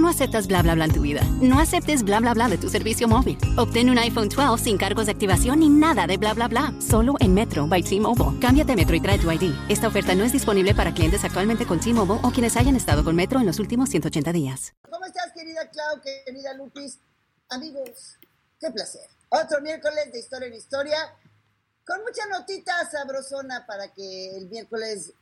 Tú no aceptas bla bla bla en tu vida. No aceptes bla bla bla de tu servicio móvil. Obtén un iPhone 12 sin cargos de activación ni nada de bla bla bla. Solo en Metro by T-Mobile. Cámbiate a Metro y trae tu ID. Esta oferta no es disponible para clientes actualmente con T-Mobile o quienes hayan estado con Metro en los últimos 180 días. ¿Cómo estás, querida Clau, querida Lupis? Amigos, qué placer. Otro miércoles de Historia en Historia, con mucha notita sabrosona para que el miércoles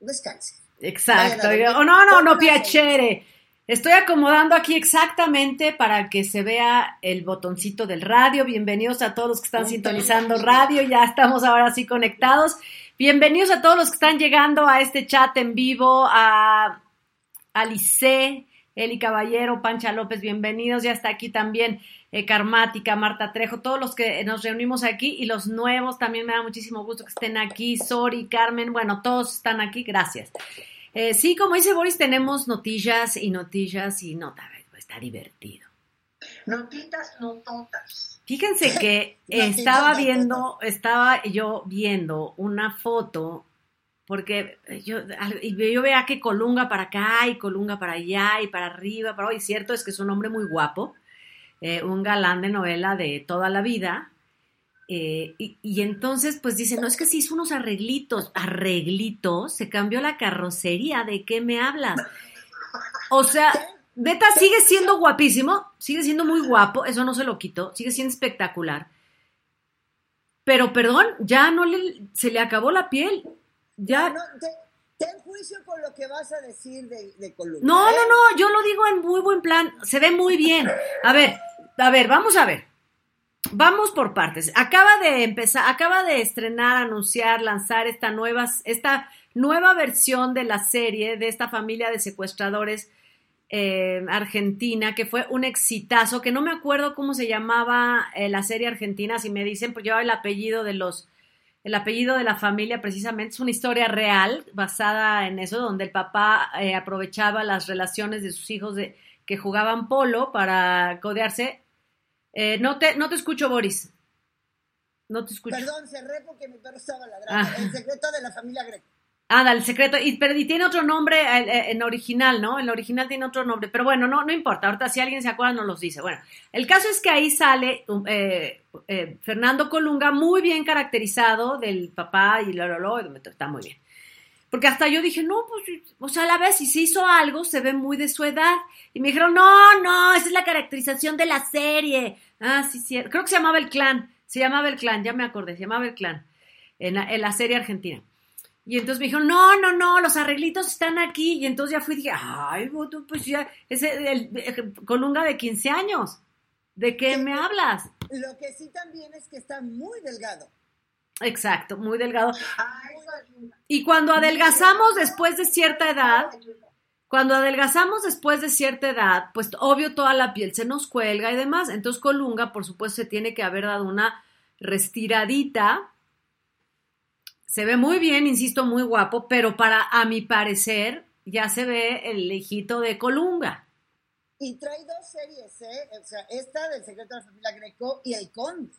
descanse. Exacto. Oh, no, no, no, piacere. Estoy acomodando aquí exactamente para que se vea el botoncito del radio. Bienvenidos a todos los que están sintonizando radio. Ya estamos ahora sí conectados. Bienvenidos a todos los que están llegando a este chat en vivo. A Alice, Eli Caballero, Pancha López, bienvenidos. Ya está aquí también eh, Karmática, Marta Trejo, todos los que nos reunimos aquí y los nuevos también me da muchísimo gusto que estén aquí. Sori, Carmen, bueno, todos están aquí. Gracias. Eh, sí, como dice Boris, tenemos noticias y noticias y no, está divertido. Notitas, nototas. Fíjense que estaba viendo, estaba yo viendo una foto, porque yo, yo veía que Colunga para acá y Colunga para allá y para arriba, para hoy. Cierto es que es un hombre muy guapo, eh, un galán de novela de toda la vida, eh, y, entonces, pues dice, no, es que se hizo unos arreglitos, arreglitos, se cambió la carrocería, ¿de qué me hablas? O sea, neta sigue siendo guapísimo, sigue siendo muy guapo, eso no se lo quito, sigue siendo espectacular. Pero perdón, ya no le, se le acabó la piel. Ya. ten juicio con lo que vas a decir de, de No, no, no, yo lo digo en muy buen plan, se ve muy bien. A ver, a ver, vamos a ver. Vamos por partes. Acaba de empezar, acaba de estrenar, anunciar, lanzar esta nueva, esta nueva versión de la serie de esta familia de secuestradores eh, argentina, que fue un exitazo, que no me acuerdo cómo se llamaba eh, la serie argentina, si me dicen, pues lleva el apellido de los, el apellido de la familia precisamente, es una historia real basada en eso, donde el papá eh, aprovechaba las relaciones de sus hijos de, que jugaban polo para codearse eh, no, te, no te escucho, Boris. No te escucho. Perdón, cerré porque mi perro estaba ladrando. Ah. El secreto de la familia Greco. Ah, el secreto. Y, pero tiene otro nombre eh, eh, en original, ¿no? En original tiene otro nombre. Pero bueno, no, no importa. Ahorita si alguien se acuerda nos los dice. Bueno, el caso es que ahí sale um, Fernando Colunga muy bien caracterizado del papá y lo, lo, lo, está muy bien. Porque hasta yo dije, no, pues, o sea, a la vez, si se hizo algo, se ve muy de su edad. Y me dijeron, no, no, esa es la caracterización de la serie. Ah, sí, sí, creo que se llamaba El Clan, se llamaba El Clan, ya me acordé, se llamaba El Clan, en la, serie argentina. Y entonces me dijeron, no, no, no, los arreglitos están aquí. Y entonces ya fui y dije, ay, pues ya, es el, Colunga de 15 años. ¿De qué me hablas? Lo que sí también es que está muy delgado. Exacto, muy delgado. Y cuando adelgazamos después de cierta edad, cuando adelgazamos después de cierta edad, pues obvio toda la piel se nos cuelga y demás. Entonces Colunga, por supuesto, se tiene que haber dado una restiradita. Se ve muy bien, insisto, muy guapo, pero para, a mi parecer, ya se ve el hijito de Colunga. Y trae dos series, ¿eh? O sea, esta del secreto de la familia Greco y El Conde.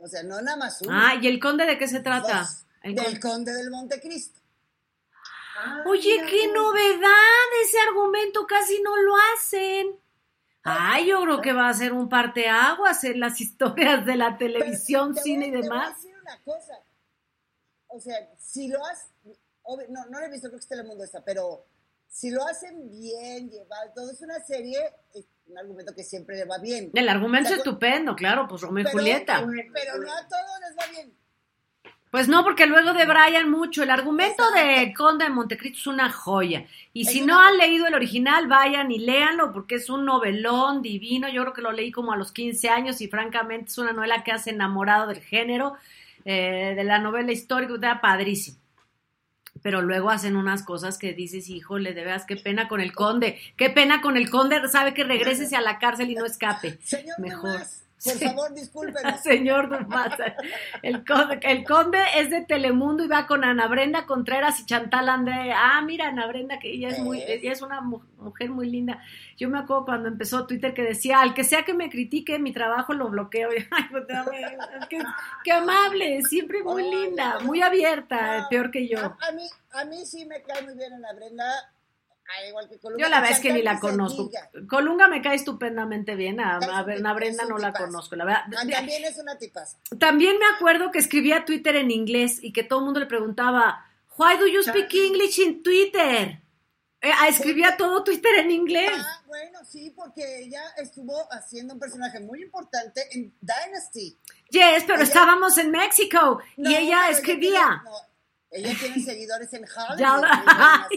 O sea, no nada más uno. Ah, ¿y el conde de qué se trata? El del conde. del Montecristo. Oye, qué novedad, ese argumento casi no lo hacen. Ay, yo creo que va a ser un parteaguas en las historias de la televisión, cine y demás. Te voy a decir una cosa. O sea, si lo has, no, no lo he visto, creo que está en el mundo esta, pero si lo hacen bien, llevar todo, es una serie un argumento que siempre le va bien. El argumento es estupendo, claro, pues Romeo y Julieta. Pero no a todos les va bien. Pues no, porque luego de Brian mucho. El argumento de Conde de Montecristo es una joya. Y si no han leído el original, vayan y léanlo, porque es un novelón divino. Yo creo que lo leí como a los 15 años y francamente es una novela que hace enamorado del género, eh, de la novela histórica, está padrísimo pero luego hacen unas cosas que dices, híjole, de veras, qué pena con el conde, qué pena con el conde, sabe que regreses a la cárcel y no escape. Señor, Mejor. Por Sí. favor, discúlpenos. Señor Dumas, el conde, el conde es de Telemundo y va con Ana Brenda Contreras y Chantal André. Ah, mira, Ana Brenda, que ella es muy, ¿Ves? ella es una mu- mujer muy linda. Yo me acuerdo cuando empezó Twitter que decía, al que sea que me critique mi trabajo lo bloqueo. Ay, pues, qué, qué amable, siempre muy linda, muy abierta, No, peor que yo. A, a mí, a mí sí me cae muy bien Ana Brenda, ah, igual que Columna. Yo la verdad es que ni la conozco. Colunga me cae estupendamente bien, a, Brenda no la conozco, la verdad. Ah, También es una tipaza. También me acuerdo que escribía Twitter en inglés y que todo el mundo le preguntaba, Why do you speak English in Twitter? Eh, ah, escribía todo Twitter en inglés. Ah, bueno, sí, porque ella estuvo haciendo un personaje muy importante en Dynasty. Yes, pero Ella- estábamos en México No, y ella escribía. no, ella tiene seguidores en Hollywood. La-.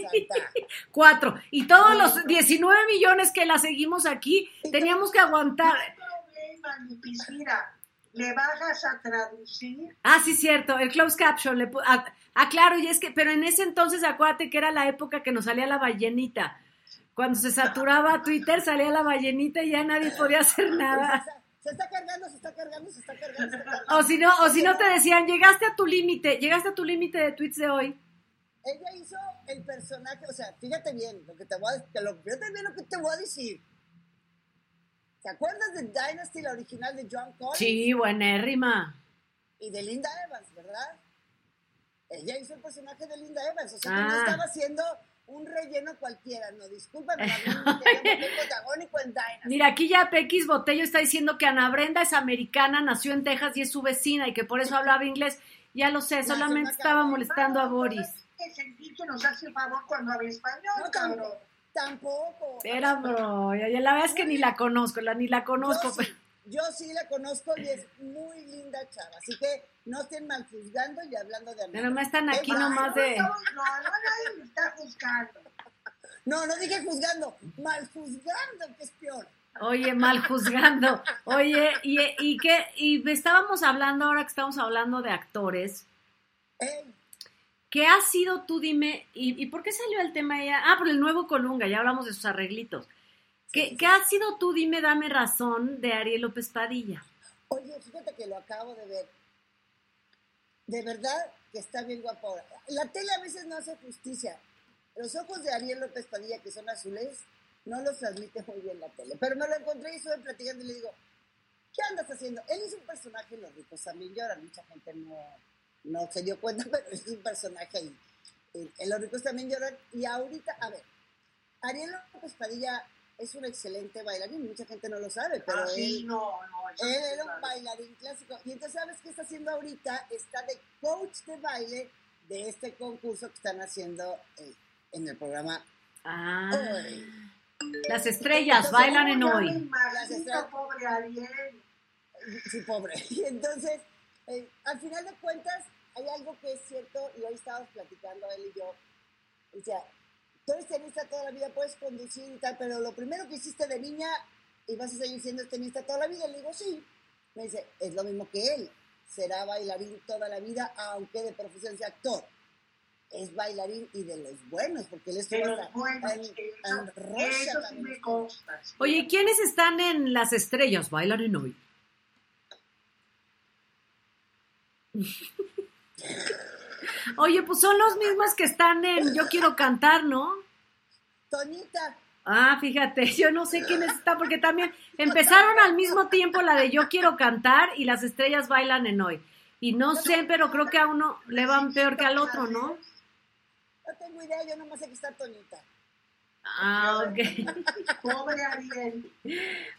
Cuatro. Y todos los 19 millones que la seguimos aquí, teníamos que aguantar. No hay problema, le bajas a traducir. Ah, sí, cierto, el closed caption. Le pu- ah, ah, claro, y es que, pero en ese entonces acuérdate que era la época que nos salía la ballenita. Cuando se saturaba Twitter, salía la ballenita y ya nadie podía hacer nada. Se está cargando, se está cargando, se está cargando. se está cargando. O si no, o si no te decían, llegaste a tu límite, llegaste a tu límite de tweets de hoy. Ella hizo el personaje, o sea, fíjate bien lo que te voy a, lo, fíjate bien lo que te voy a decir. ¿Te acuerdas de Dynasty, la original de John Collins? Sí, buenérrima. Y de Linda Evans, ¿verdad? Ella hizo el personaje de Linda Evans, o sea, que Ah. no estaba haciendo un relleno cualquiera, no, discúlpame, protagónico en Dynasty. Mira, aquí ya Pequis Botello está diciendo que Ana Brenda es americana, nació en Texas y es su vecina y que por eso hablaba inglés. Ya lo sé, solamente en estaba molestando a Boris. Que sentir que nos hace favor cuando habla español, No, cabrón. tampoco. Era bro, ya, la verdad es que ni la conozco, la, ni la conozco. Yo sí, yo sí la conozco y es muy linda chava, así que no estén mal juzgando y hablando de Pero nomás están aquí Qué nomás No, de... no, no, nadie me está juzgando. No, no dije juzgando, mal juzgando, que es peor. Oye, mal juzgando. Oye, y, y que y estábamos hablando ahora que estamos hablando de actores. ¿Qué ha sido tú, dime, y, y por qué salió el tema ella? Ah, por el nuevo Colunga, ya hablamos de sus arreglitos. ¿Qué, qué ha sido tú, dime, dame razón de Ariel López Padilla? Oye, fíjate que lo acabo de ver. De verdad que está bien guapo. La tele a veces no hace justicia. Los ojos de Ariel López Padilla, que son azules, no los transmite muy bien la tele. Pero me lo encontré y estuve platicando y le digo, ¿qué andas haciendo? Él es un personaje Los ricos también lloran. Mucha gente no, no se dio cuenta, pero es un personaje ahí. En, en Los ricos también lloran. Y ahorita, a ver, Ariel López Padilla es un excelente bailarín. Mucha gente no lo sabe, pero ah, sí, él... no, no. Él sí, era un bailarín clásico. Y entonces, ¿sabes qué está haciendo ahorita? Está de coach de baile de este concurso que están haciendo eh, en el programa Ah, Hoy. las estrellas Entonces, bailan en hoy. Las estrellas- pobre Ariel. Sí, pobre. Y entonces, eh, al final de cuentas, hay algo que es cierto, y hoy estábamos platicando él y yo. O sea, tú eres tenista toda la vida, puedes conducir y tal, pero lo primero que hiciste de niña y vas a seguir siendo tenista toda la vida. Le digo, sí. Me dice, es lo mismo que él. Será bailarín toda la vida, aunque de profesión sea actor. Es bailarín y de los buenos, porque él estuvo De hasta los buenos, en- eso, en Rusia eso sí también me estuvo. consta. sí. Oye, ¿y ¿quiénes están en las estrellas? Bailan en hoy. Oye, pues son los mismos que están en Yo quiero cantar, ¿no? Toñita, Ah, fíjate, yo no sé quiénes están, porque también empezaron al mismo tiempo la de Yo quiero cantar y las estrellas bailan en hoy. Y no sé, pero creo que a uno le van peor que al otro, ¿no? no tengo idea, yo nomás sé que está Toñita. Ah, ok. Pobre Ariel.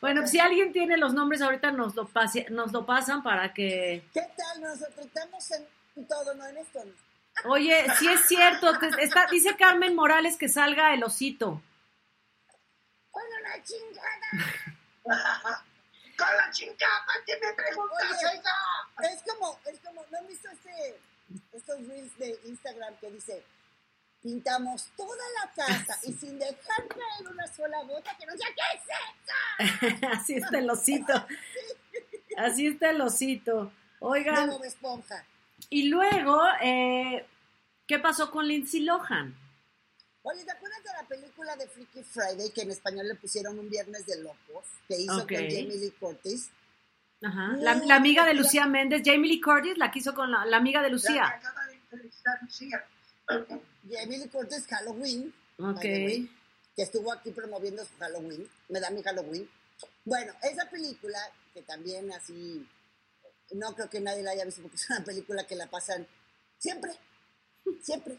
Bueno, pues si alguien tiene los nombres ahorita nos lo, pase- nos lo pasan para que... ¿Qué tal? Nosotros estamos en todo, no en esto. Oye, si es cierto, te- está, dice Carmen Morales que salga el osito. ¡Bueno, la chingada! Con la chingada que me preguntas Oye. eso. Es como, es como, ¿no han visto este, estos reels de Instagram que dice, pintamos toda la casa y sin dejar caer una sola gota que no sea qué es Así está el osito. Así está el osito. eso? Oigan, De Bob Esponja. Y luego, eh, ¿qué pasó con Lindsay Lohan? Oye, ¿te acuerdas de la película de Freaky Friday que en español le pusieron un Viernes de Locos? Que hizo con Jamie Lee Curtis. Ajá. La, la amiga de. Lucía Méndez, Jamie Lee Curtis, la quiso con la, la amiga de Lucía. acaba de entrevistar Lucía. Jamie Lee Curtis Halloween. Ok. way, que estuvo aquí promoviendo su Halloween. Me da mi Halloween. Bueno, esa película, que también así, no creo que nadie la haya visto porque es una película que la pasan siempre, siempre,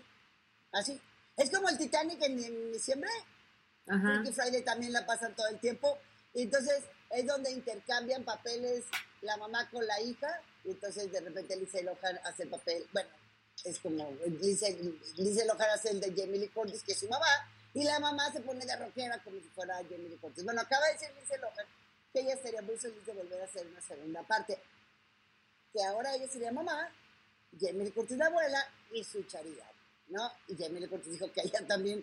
así. Es como el Titanic en, en diciembre, Ajá. Freaky Friday también la pasan todo el tiempo. Y entonces es donde intercambian papeles la mamá con la hija. Y entonces de repente Lindsay Lohan hace el papel. Bueno, es como Lindsay, Lindsay Lohan hace el de Jamie Lee Curtis, que es su mamá. Y la mamá se pone de rockera como si fuera Jamie Lee Curtis. Bueno, acaba de decir Lindsay Lohan que ella estaría muy feliz de volver a hacer una segunda parte. Que ahora ella sería mamá, Jamie Lee Curtis la abuela y su charidad. ¿no? Y Jamie Lee Curtis dijo que ella también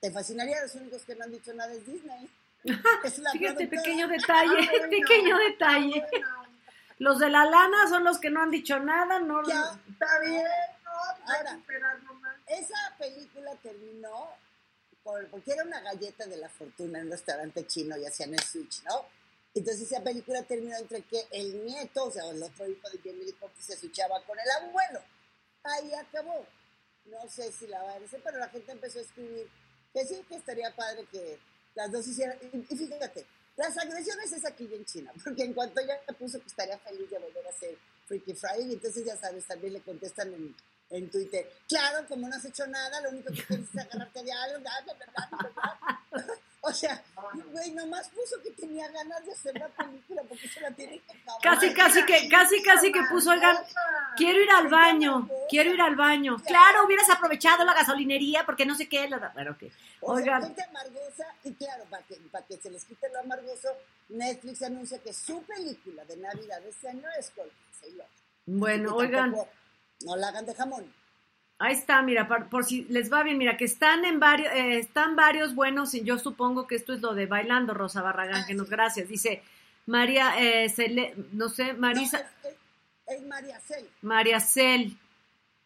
te fascinaría. Los únicos que no han dicho nada es Disney. Es la Fíjate, productora. pequeño detalle, Ah, bueno, pequeño detalle. ah, bueno, Los de la lana son los que no han dicho nada, no. Ya, Está bien, no, pues Ahora. esa película terminó por- porque era una galleta de la fortuna en un restaurante chino y hacían el switch, ¿no? Entonces esa película terminó entre que el nieto, o sea, el otro hijo de Jamie Lee Curtis se switchaba con el abuelo. Ahí acabó. No sé si la va a hacer, pero la gente empezó a escribir que sí, que estaría padre que las dos hicieran. Y, fíjate, las agresiones es aquí en China, porque en cuanto ella puso que estaría feliz de volver a hacer Freaky Friday, entonces ya sabes, también le contestan en, en Twitter. Claro, como no has hecho nada, lo único que quieres es agarrarte de algo, bla, bla, bla. O sea, güey, nomás puso que tenía ganas de hacer la película porque se la tiene que acabar. Casi, casi que, casi, casi que puso, oigan, quiero ir al baño, quiero ir al baño. Claro, hubieras aprovechado la gasolinería porque no sé qué. la- Bueno, ok. O sea, Oigan, amargosa, y claro, para que, para que se les quite lo amargoso, Netflix anuncia que su película de Navidad de este año es Lohan. bueno, oigan, No la hagan de jamón. Ahí está, mira, por, por si les va bien, mira, que están en varios, eh, están varios buenos, y yo supongo que esto es lo de bailando, Rosa Barragán, que nos gracias. Dice María, eh, Cele- no sé, Marisa, No, es, es, es María Cel, María Cel,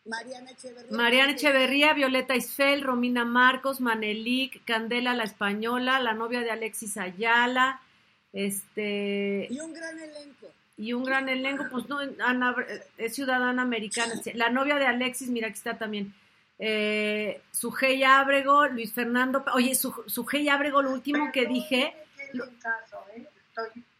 Mariana Echeverría. Mariana Echeverría, Violeta Isfel, Romina Marcos, Manelik, Candela la Española, la novia de Alexis Ayala, este, Y un gran elenco. Y un gran elenco, pues no, Ana, es ciudadana americana, la novia de Alexis, mira, aquí está también, eh, Sujei Ábrego, Luis Fernando, oye, Su- Sujei Ábrego, lo último que dije, ¿eh?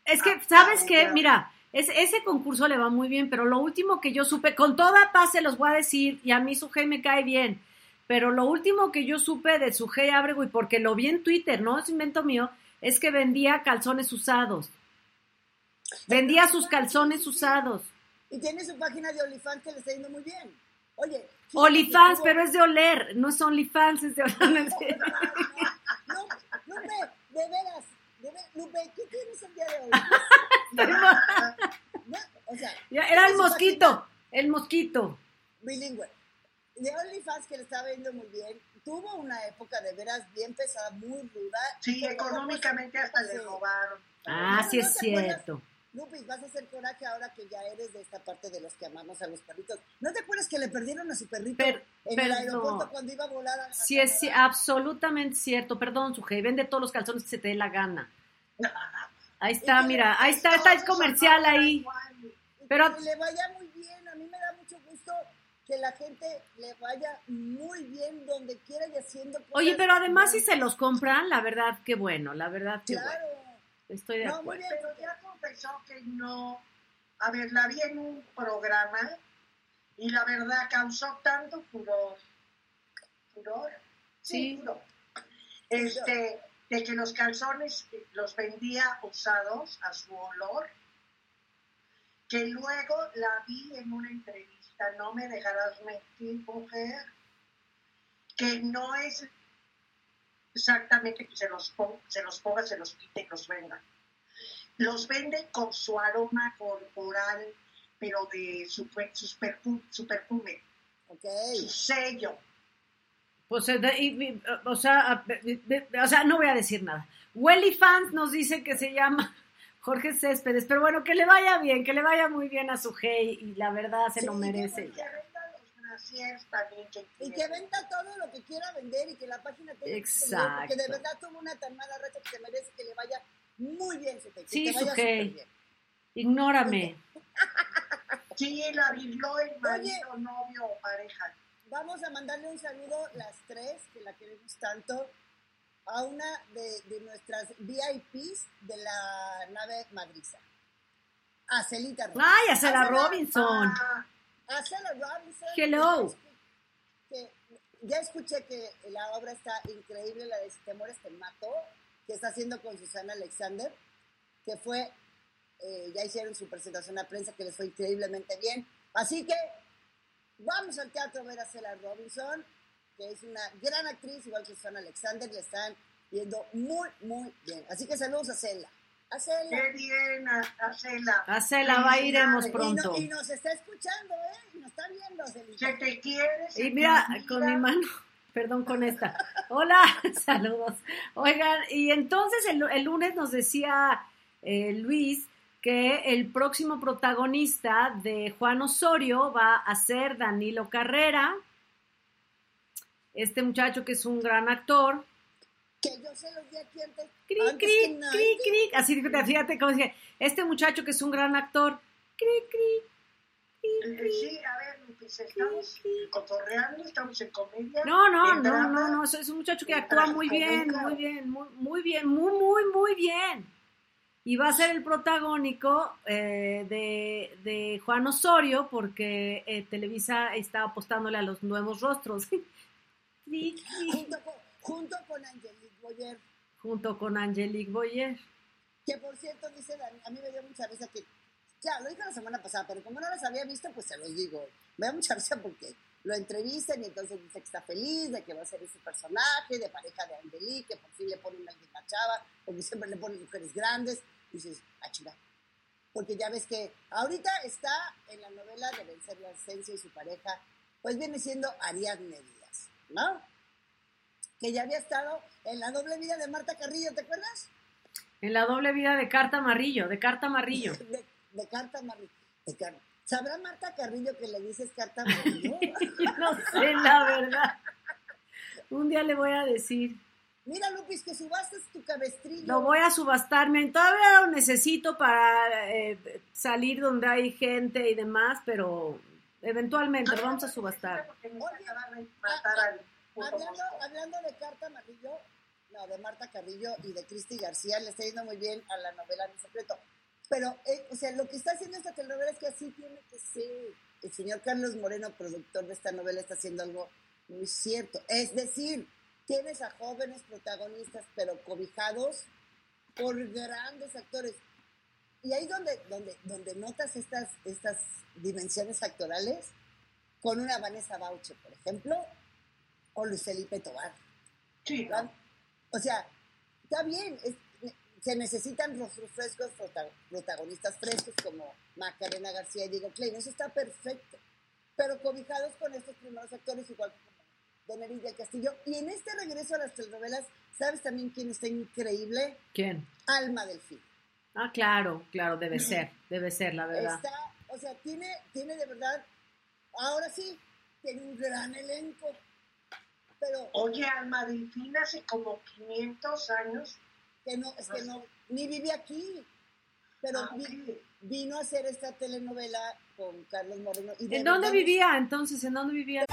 Es que, Ah, ¿sabes ah, qué? Mira, es- ese concurso le va muy bien, pero lo último que yo supe, con toda paz se los voy a decir, y a mí Sujei me cae bien, pero lo último que yo supe de Sujei Ábrego, y porque lo vi en Twitter, no es invento mío, es que vendía calzones usados. Vendía sus calzones usados. Y tiene su página de OnlyFans que le está yendo muy bien. Oye. OnlyFans, pero es de oler, no es OnlyFans, es de oler. No, Lupe, de veras, de ver- Lupe, ¿qué tienes el día de hoy? No, o sea, Ya, Era el mosquito, el mosquito. bilingüe. De OnlyFans que le estaba yendo muy bien, tuvo una época de veras bien pesada, muy ruda. Sí, económicamente hasta le robaron. Ah, No, sí no es acuerdas. Lupis, vas a hacer coraje ahora que ya eres de esta parte de los que amamos a los perritos. ¿No te acuerdas que le perdieron a su perrito Per- en el aeropuerto cuando iba a volar a Sí es absolutamente cierto. Perdón, Sujei, vende todos los calzones que se te dé la gana. Ahí está, mira, ahí está, está el comercial ahí. Pero- Que le vaya muy bien, a mí me da mucho gusto que la gente le vaya muy bien donde quiera y haciendo. Oye, pero además si se los compran, la verdad que bueno, la verdad que Claro. bueno. Estoy de No, muy acuerdo. bien. Pero ya confesó que no. A ver, la vi en un programa y la verdad causó tanto furor. ¿Furor? Sí. furor. Este, de que los calzones los vendía usados a su olor, que luego la vi en una entrevista, no me dejarás mentir, mujer, que no es exactamente que se los, pon- se los ponga, se los quite y los venda. Los vende con su aroma corporal, pero de su, sus perfu- su perfume, Ok. su sello. Pues, eh, de- y- y, o, sea, a- de- de- o sea, no voy a decir nada. Welly Fans nos dice que se llama Jorge Céspedes, pero bueno, que le vaya bien, que le vaya muy bien a su hey y la verdad se Sí, lo merece ya. Brasiers también que Y que venda todo lo que quiera vender y que la página tenga que Exacto. porque de verdad tuvo una tan mala racha que se merece que le vaya muy bien, su que Sí, te vaya súper bien. Ignórame. Sí, la vivió el marido, novio o pareja. Vamos a mandarle un saludo las tres, que la queremos tanto, a una de, de nuestras VIPs de la nave Madriza. A Celita Robinson. ¡Ay, a Cela Robinson! Ah, A Cela Robinson. Hello. Que ya escuché que la obra está increíble, la de Temores Te Mato, que está haciendo con Susana Alexander, que fue, eh, ya hicieron su presentación a prensa, que les fue increíblemente bien. Así que vamos al teatro a ver a Cela Robinson, que es una gran actriz, igual que Susana Alexander, le están yendo muy, muy bien. Así que saludos a Cela. A Cela. qué bien, a, a Cela. A Cela, va, iremos Felicidades. Y, no- pronto. y nos está escuchando, ¿eh? Y nos está viendo, Celita. Se te quiere. se Y mira, con mi mano, perdón con esta. Hola, saludos. Oigan, y entonces el, el lunes nos decía eh, Luis que el próximo protagonista de Juan Osorio va a ser Danilo Carrera, este muchacho que es un gran actor. Que yo se los di aquí antes. Cric, antes que nadie. cric. Así fíjate, fíjate cómo dice, este muchacho que es un gran actor. Cric, cric, Eh. Sí, a ver, Lupis, estamos cotorreando, estamos en comedia. No, no, no, drama. no, no, es un muchacho que actúa muy bien, muy bien, muy, muy bien, muy, muy, muy bien. Y va a ser el protagónico eh, de, de Juan Osorio porque eh, Televisa está apostándole a los nuevos rostros. Cri, cri. Junto con, junto con Angelique Boyer. Junto con Angelique Boyer. Que por cierto, dice a mí me dio mucha risa que, ya, lo dije la semana pasada, pero como no las había visto, pues se los digo. Me da mucha risa porque lo entrevistan y entonces dice que está feliz de que va a ser ese personaje de pareja de Angelique, que por fin le ponen alguien a chava, porque siempre le ponen mujeres grandes. Y dices, ah, chinga. Porque ya ves que ahorita está en la novela de Vencer la Esencia y su pareja, pues viene siendo Ariadne Díaz, ¿no? Que ya había estado en la doble vida de Marta Carrillo, ¿te acuerdas? En la doble vida de Carta Marrillo, de Carta Marrillo. De, de Carta Marrillo. de Car- ¿Sabrá Marta Carrillo que le dices Carta Marrillo? no sé, la verdad. Un día le voy a decir. Mira, Lupis, que subastas tu cabestrillo. Lo voy a subastarme. Todavía lo necesito para eh, salir donde hay gente y demás, pero eventualmente lo vamos a subastar. Porque Hablando, hablando de Carta Marrillo, no, de Marta Carrillo y de Cristi García, le está yendo muy bien a la novela Mi Secreto. Pero, eh, o sea, lo que está haciendo esta telenovela es que así tiene que ser. El señor Carlos Moreno, productor de esta novela, está haciendo algo muy cierto. Es decir, tienes a jóvenes protagonistas, pero cobijados por grandes actores. Y ahí donde, donde, donde notas estas, estas dimensiones actorales, con una Vanessa Bauche, por ejemplo, o Luis Felipe Tobar. Sí, ¿verdad? O sea, está bien, es- se necesitan rostros frescos, prota- protagonistas frescos como Macarena García y Diego Klein, eso está perfecto. Pero cobijados con estos primeros actores, igual como Don Eric del Castillo. Y en este regreso a las telenovelas, ¿sabes también quién está increíble? ¿Quién? Alma del Fin. Ah, claro, claro, debe ser, debe ser, la verdad. Está, o sea, tiene, tiene de verdad, ahora sí, tiene un gran elenco. Pero Oye, Alma Delfín hace como 500 años. que no, es que no, ni vive aquí. Pero Ah, vi- vino a hacer esta telenovela con Carlos Moreno. Y ¿En dónde vivía entonces? ¿En dónde vivía?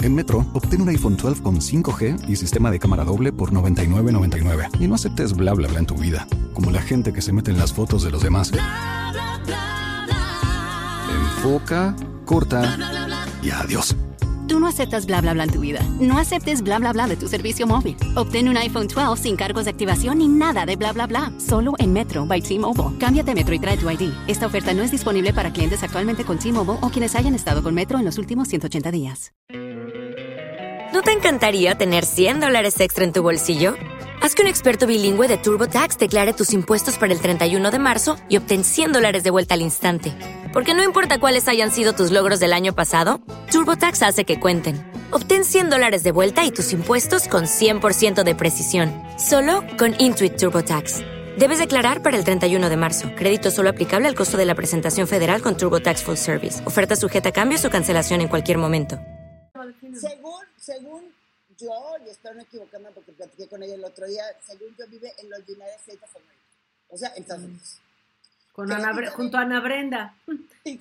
En Metro, obtén un iPhone 12 con 5G y sistema de cámara doble por $99.99. Y no aceptes bla bla bla en tu vida, como la gente que se mete en las fotos de los demás. Enfoca, corta y adiós. Tú no aceptas bla bla bla en tu vida. No aceptes bla bla bla de tu servicio móvil. Obtén un iPhone 12 sin cargos de activación ni nada de bla bla bla. Solo en Metro by T-Mobile. Cámbiate Metro y trae tu ID. Esta oferta no es disponible para clientes actualmente con T-Mobile o quienes hayan estado con Metro en los últimos 180 días. ¿No te encantaría tener 100 dólares extra en tu bolsillo? Haz que un experto bilingüe de TurboTax declare tus impuestos para el 31 de marzo y obtén 100 dólares de vuelta al instante. Porque no importa cuáles hayan sido tus logros del año pasado, TurboTax hace que cuenten. Obtén 100 dólares de vuelta y tus impuestos con 100% de precisión, solo con Intuit TurboTax. Debes declarar para el 31 de marzo. Crédito solo aplicable al costo de la presentación federal con TurboTax Full Service. Oferta sujeta a cambios o cancelación en cualquier momento. Según, según yo, y espero no porque platiqué con ella el otro día, según yo vive en los United States of America. O sea, en Estados Unidos. Con Ana y junto a Ana Brenda. Y,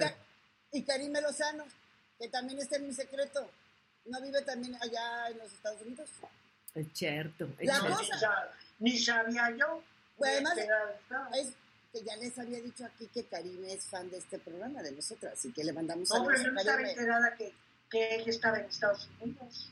y Karime Lozano, que también está en mi secreto. ¿No vive también allá en los Estados Unidos? Es cierto. es La cosa- ni, ni sabía yo. Pues además-. Es que ya les había dicho aquí que Karime es fan de este programa, de nosotras, así que le mandamos No, pero yo no a estaba enterada que, que él estaba en Estados Unidos.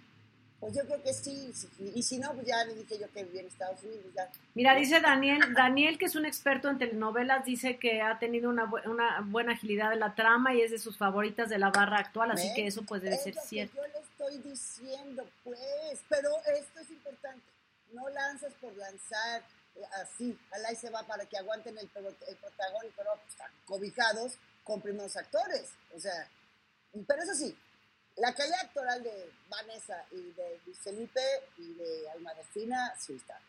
Pues yo creo que sí, y si no, pues ya le dije yo que vivía en Estados Unidos. Ya. Mira, dice Daniel, Daniel, que es un experto en telenovelas, dice que ha tenido una, bu- una buena agilidad de la trama y es de sus favoritas de la barra actual, así ¿Ves? que eso pues debe Es ser lo que cierto. yo le estoy diciendo, pues, pero esto es importante. No lanzas por lanzar eh, así, al ahí se va para que aguanten el, el protagónico, pues, están cobijados con primeros actores. O sea, pero eso sí, la calidad actoral de Vanessa y de Luis Felipe y de Alma Delfina, sí está.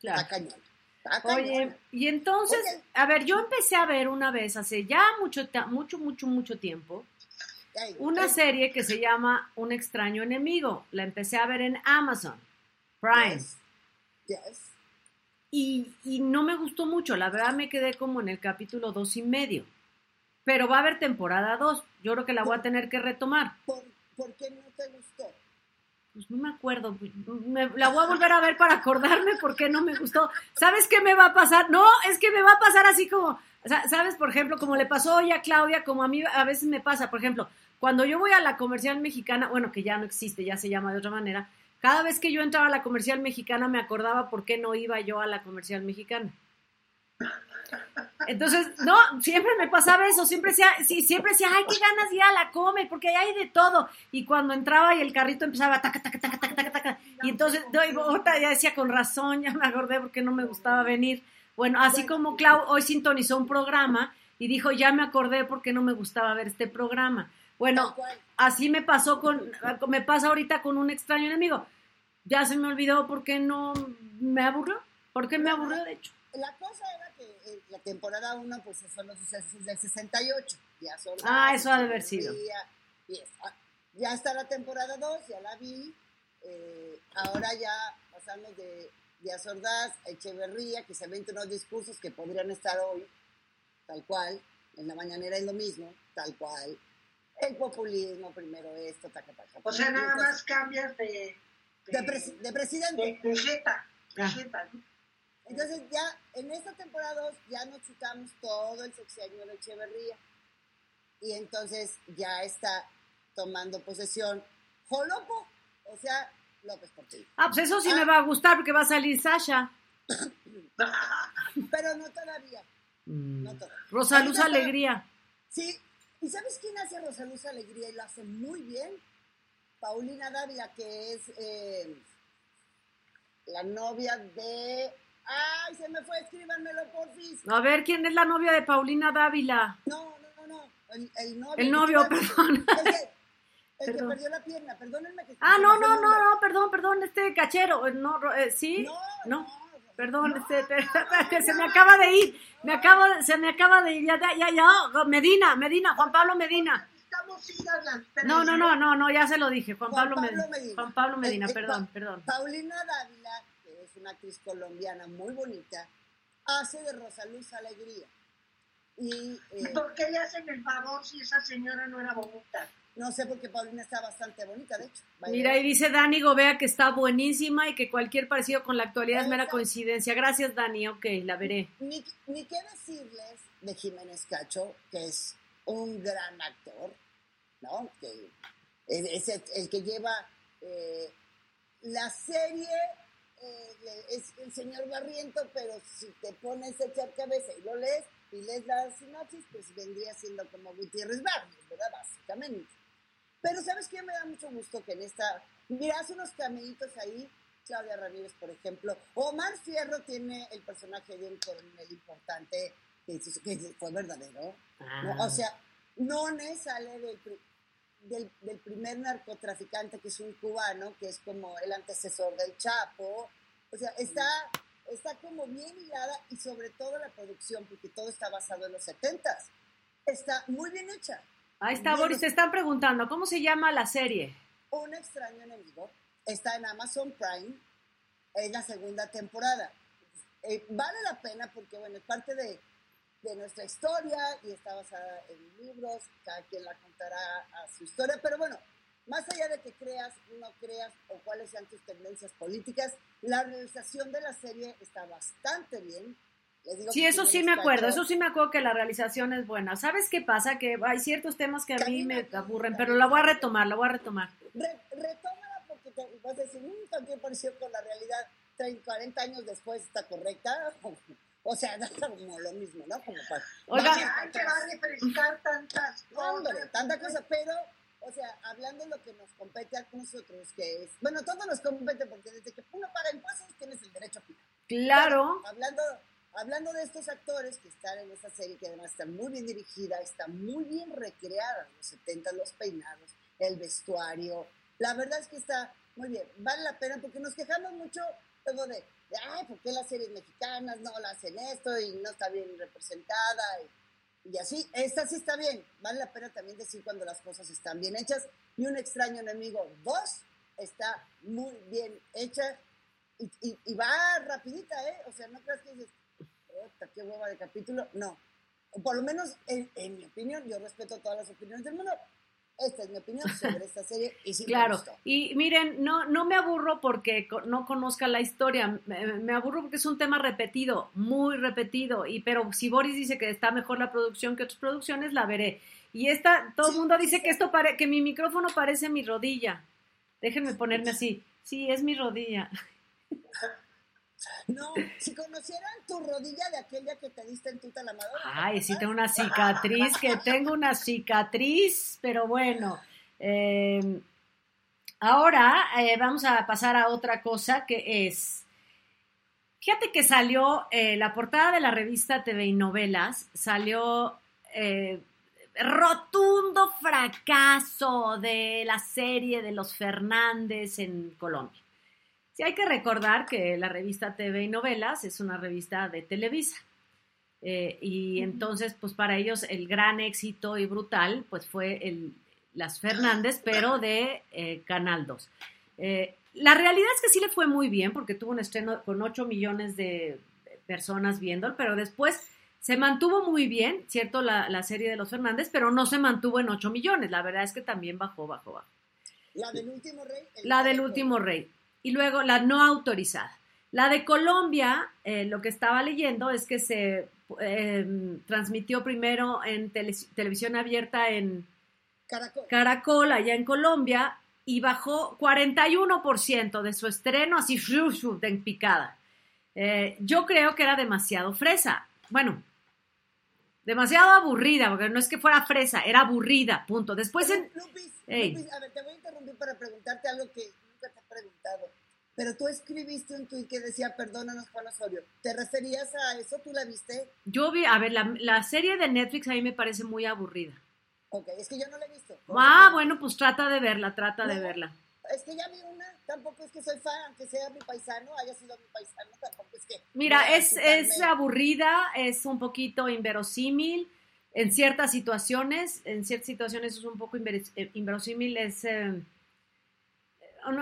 Claro. Está cañón. Está Oye, cañón. y entonces, Oye. a ver, yo empecé a ver una vez, hace ya mucho, mucho, mucho, mucho tiempo, una serie que se llama Un extraño enemigo. La empecé a ver en Amazon Prime. yes, yes. Y, y no me gustó mucho, la verdad me quedé como en el capítulo dos y medio. Pero va a haber temporada 2. Yo creo que la voy a tener que retomar. ¿Por, ¿Por qué no te gustó? Pues no me acuerdo. me- la voy a volver a ver para acordarme por qué no me gustó. ¿Sabes qué me va a pasar? No, es que me va a pasar así como, sa- ¿sabes? Por ejemplo, como le pasó hoy a Claudia, como a mí a veces me pasa. Por ejemplo, cuando yo voy a la comercial mexicana, bueno, que ya no existe, ya se llama de otra manera, cada vez que yo entraba a la comercial mexicana me acordaba por qué no iba yo a la comercial mexicana. Entonces, no, siempre me pasaba eso, siempre decía, sí, siempre decía, ay, qué ganas de ir a la come, porque ahí hay de todo. Y cuando entraba y el carrito empezaba, taca, taca, taca, taca, taca, taca, y entonces, no, y otra ya decía, con razón, ya me acordé porque no me gustaba venir. Bueno, así como Clau hoy sintonizó un programa y dijo, ya me acordé porque no me gustaba ver este programa. Bueno, así me pasó con, me pasa ahorita con un extraño enemigo. Ya se me olvidó porque no me aburrió, porque me aburrió de hecho. La cosa era que la temporada 1 pues son los sucesos del 68. Ya son Ah, eso ha de haber sido. Ah, ya está la temporada 2, ya la vi. eh, ahora ya pasamos de Díaz Ordaz a Echeverría, que se ven unos discursos que podrían estar hoy, tal cual. En la mañanera es lo mismo, tal cual. El populismo, primero esto, taca, taca. O sea, nada más cambias de, De, presi- de presidente. de, de jeta, de Ah. jeta, ¿no? Entonces ya en esta temporada 2 ya nos chutamos todo el sexenio de Echeverría. Y entonces ya está tomando posesión Jolopo, o sea, López Portillo. Ah, pues eso sí Ah. me va a gustar porque va a salir Sasha. Pero no todavía, Mm. no todavía. Rosa Luz Ahorita está- Alegría. Sí, ¿y sabes quién hace a Rosa Luz Alegría y lo hace muy bien? Paulina Dávila, que es eh, la novia de... ¡Ay, se me fue! Escríbanmelo, porfis. A ver, ¿quién es la novia de Paulina Dávila? No, no, no, no. El, el novio. El novio, perdón. El que, el que Perdón. perdió la pierna, perdónenme que... Ah, no, no, no, no, perdón, perdón, este cachero. eh, No, eh, ¿sí? No, No. no. Perdón, este, se me acaba de ir. Me acabo, se me acaba de ir. Ya, ya, ya, ya. Medina, Medina, Juan Pablo Medina. No, no, no, no, no, ya se lo dije. Juan, Pablo, Medina. Juan Pablo Medina, Eh, eh, perdón, perdón. Paulina Dávila, una actriz colombiana muy bonita, hace de Rosa Luz Alegría. Y ¿Y eh, por qué le hacen el favor si esa señora no era bonita? no sé por qué Paulina está bastante bonita, de hecho. Mira, y dice Dani Gobea que está buenísima y que cualquier parecido con la actualidad es mera coincidencia. Gracias, Dani. Ok, la veré. Ni, ni qué decirles de Jiménez Cacho, que es un gran actor, ¿no? Que es, es el, el que lleva eh, la serie, eh, es el señor Barriento, pero si te pones a echar cabeza y lo lees y lees la sinopsis, pues vendría siendo como Gutiérrez Barrios, ¿verdad? Básicamente. Pero ¿sabes qué? Me da mucho gusto que en esta... Mira, hace unos caminitos ahí, Claudia Ramírez, por ejemplo. Omar Fierro tiene el personaje de un coronel importante que, que fue verdadero. ¿no? Ah. O sea, None sale del, del, del primer narcotraficante que es un cubano, que es como el antecesor del Chapo. O sea, está, está como bien hilada y sobre todo la producción, porque todo está basado en los 70s. Está muy bien hecha. Ahí está, Bien, Boris. Te están preguntando, ¿cómo se llama la serie? Un extraño enemigo. Está en Amazon Prime. Es la segunda temporada. Eh, vale la pena porque, bueno, es parte de, de nuestra historia y está basada en libros, cada quien la contará a su historia, pero bueno, más allá de que creas, no creas o cuáles sean tus tendencias políticas, la realización de la serie está bastante bien. sí, eso sí me acuerdo, eso sí me acuerdo que la realización es buena. ¿Sabes qué pasa? Que hay ciertos temas que a mí me aburren, pero la voy a retomar, la voy a retomar. retómala porque te vas a decir, nunca mm, me pareció con la realidad 30, 40 años después está correcta. O sea, no como lo mismo, ¿no? Como para, Oiga, hay que va a refrescar tantas cosas. Hombre, tanta cosa, pero o sea, hablando de lo que nos compete a nosotros, que es, bueno, todo nos compete porque desde que uno paga impuestos tienes el derecho a opinar. Claro. hablando, hablando de estos actores que están en esta serie, que además está muy bien dirigida, está muy bien recreada, los 70, los peinados, el vestuario, la verdad es que está muy bien, vale la pena porque nos quejamos mucho luego de, ay, ¿por qué las series mexicanas no la hacen esto y no está bien representada? Y, y así, esta sí está bien. Vale la pena también decir cuando las cosas están bien hechas. Y un extraño enemigo 2 está muy bien hecha y, y, va rapidita, ¿eh? O sea, no creas que dices, qué hueva de capítulo. No. por lo menos, en, en mi opinión, yo respeto todas las opiniones del mundo, esta es mi opinión sobre esta serie y sí Claro, y miren, no, no me aburro porque no conozca la historia, me, aburro porque es un tema repetido, muy repetido, y pero si Boris dice que está mejor la producción que otras producciones, la veré. Y esta, todo el mundo dice que esto pare, que mi micrófono parece mi rodilla. Déjenme ponerme así. Sí, es mi rodilla. No, si conocieran tu rodilla de aquella que te diste en tu talamadora. Ay, sí, tengo una cicatriz, que tengo una cicatriz, pero bueno. Em, ahora eh, vamos a pasar a otra cosa que es. Fíjate que salió eh, la portada de la revista TV y Novelas, salió eh, rotundo fracaso de la serie de los Fernández en Colombia hay que recordar que la revista TV y Novelas es una revista de Televisa. Eh, y entonces, pues para ellos el gran éxito y brutal, pues fue el, Las Fernández, pero de eh, Canal 2. Eh, la realidad es que sí le fue muy bien, porque tuvo un estreno con 8 millones de personas viéndolo, pero después se mantuvo muy bien, ¿cierto? La, la, serie de los Fernández, pero no se mantuvo en 8 millones. La verdad es que también bajó, bajó, bajó. La del último rey. La del último rey y luego la no autorizada. La de Colombia, eh, lo que estaba leyendo es que se eh, transmitió primero en televisión abierta en Caracol. allá en Colombia, y bajó 41% de su estreno, así de picada. Eh, yo creo que era demasiado fresa. Bueno, demasiado aburrida, porque no es que fuera fresa, era aburrida, punto. Después en... a ver, te voy a interrumpir para preguntarte algo que te he preguntado. Pero tú escribiste un tuit que decía, perdónanos Juan Osorio. ¿Te referías a eso? ¿Tú la viste? Yo vi, a ver, la, serie de Netflix a mí me parece muy aburrida. Ok, es que yo no la he visto. Ah, bueno, pues trata de verla, trata de verla. Es que ya vi una, tampoco es que soy fan, aunque sea mi paisano, haya sido mi paisano, tampoco es que... Mira, es, es aburrida, es un poquito inverosímil en ciertas situaciones, en ciertas situaciones es un poco eh, inverosímil, es... Eh,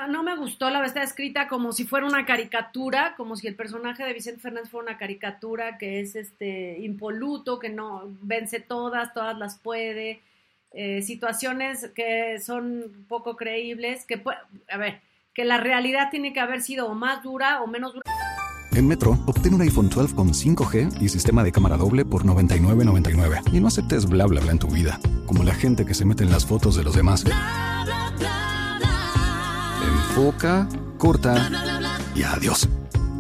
no, me gustó, la verdad está escrita como si fuera una caricatura, como si el personaje de Vicente Fernández fuera una caricatura que es este impoluto, que no vence todas, todas las puede, eh, situaciones que son poco creíbles, que a ver, que la realidad tiene que haber sido o más dura o menos dura. En Metro, obtén un iPhone 12 con 5G y sistema de cámara doble por $99.99. Y no aceptes bla bla bla en tu vida, como la gente que se mete en las fotos de los demás. Boca, corta y adiós.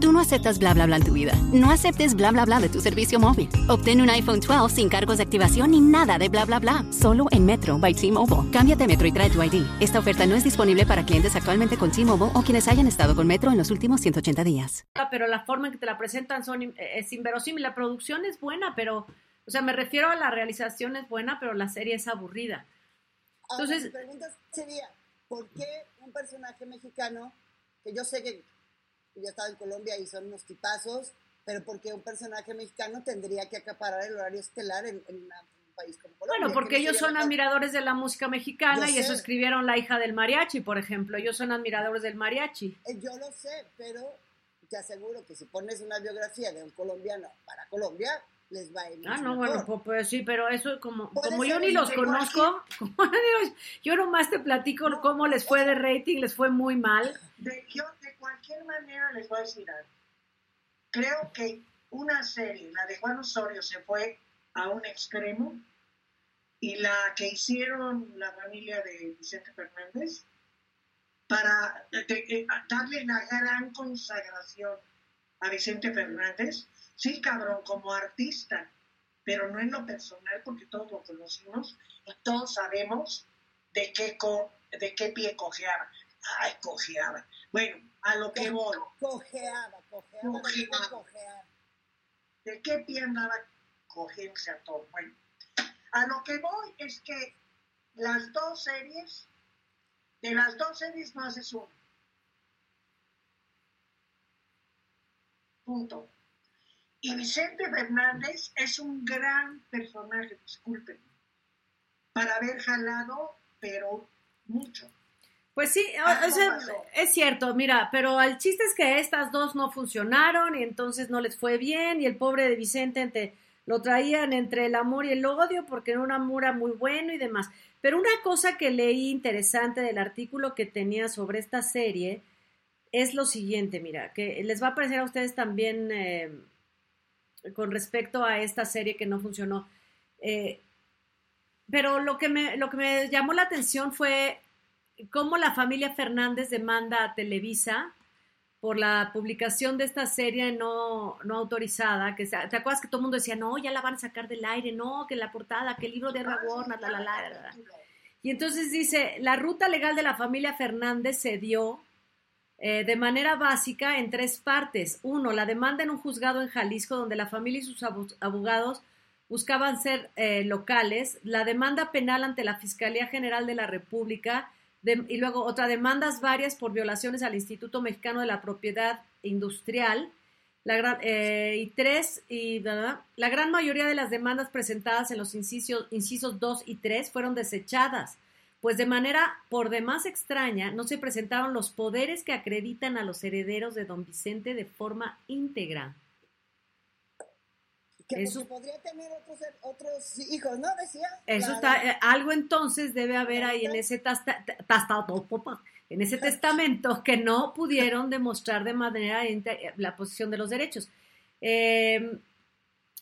Tú no aceptas bla bla bla en tu vida. No aceptes bla bla bla de tu servicio móvil. Obtén un iPhone 12 sin cargos de activación ni nada de bla bla bla. Solo en Metro by T-Mobile. Cámbiate a Metro y trae tu ID. Esta oferta no es disponible para clientes actualmente con T-Mobile o quienes hayan estado con Metro en los últimos 180 días. Pero la forma en que te la presentan son, eh, es inverosímil. La producción es buena, pero, o sea, me refiero a la realización es buena, pero la serie es aburrida. Entonces, mi pregunta sería, ¿por qué un personaje mexicano, que yo sé que ya estaba en Colombia y son unos tipazos, pero porque un personaje mexicano tendría que acaparar el horario estelar en, un país como Colombia. Bueno, porque ellos son admiradores de la música mexicana y eso escribieron La hija del mariachi, por ejemplo. Ellos son admiradores del mariachi. Eh, yo lo sé, pero te aseguro que si pones una biografía de un colombiano para Colombia, les va a ir Ah, no, mejor. bueno, pues, sí, pero eso como, como yo ni los conozco, como yo- yo nomás te platico No, cómo les fue de rating, les fue muy mal. De, yo de cualquier manera les voy a decir algo. Creo que una serie, la de Juan Osorio, se fue a un extremo y la que hicieron la familia de Vicente Fernández para de- de- darle la gran consagración a Vicente Fernández, sí, cabrón, como artista, pero no en lo personal porque todos lo conocimos y todos sabemos de qué, co- de qué pie cojeaba. Ay, cojeaba. Bueno, a lo que voy. Cojeaba, cojeaba, Cojeaba. cojeaba. ¿De qué pie andaba cogiéndose a todo? Bueno, a lo que voy es que las dos series, de las dos series no haces una. Punto. Y Vicente Fernández es un gran personaje, disculpen, para haber jalado, pero mucho. Pues sí, o- Algo o sea, pasó. es cierto, mira, pero el chiste es que estas dos no funcionaron y entonces no les fue bien y el pobre de Vicente entre- lo traían entre el amor y el odio porque era un amor muy bueno y demás. Pero una cosa que leí interesante del artículo que tenía sobre esta serie es lo siguiente, mira, que les va a parecer a ustedes también eh, con respecto a esta serie que no funcionó. Eh, pero lo que, me, lo que me llamó la atención fue cómo la familia Fernández demanda a Televisa por la publicación de esta serie no, no autorizada, que te acuerdas que todo el mundo decía, no, ya la van a sacar del aire, no, que la portada, que el libro de Erra Warner, la, la, la, la, la". Y entonces dice, la ruta legal de la familia Fernández se dio eh, de manera básica en tres partes. Uno, la demanda en un juzgado en Jalisco donde la familia y sus abogados buscaban ser eh, locales, la demanda penal ante la Fiscalía General de la República y luego otra demandas varias por violaciones al Instituto Mexicano de la Propiedad Industrial. La gran, eh, y tres, y la gran mayoría de las demandas presentadas en los incisos, incisos 2 y 3 fueron desechadas, pues de manera por demás extraña no se presentaron los poderes que acreditan a los herederos de don Vicente de forma íntegra. Que Eso- porque podría tener otros, otros hijos, ¿no? Decía. Eso La- está, eh, algo entonces debe haber ahí en ese tasta- tasta- en ese testamento que no pudieron demostrar de manera la posición de los derechos. Eh,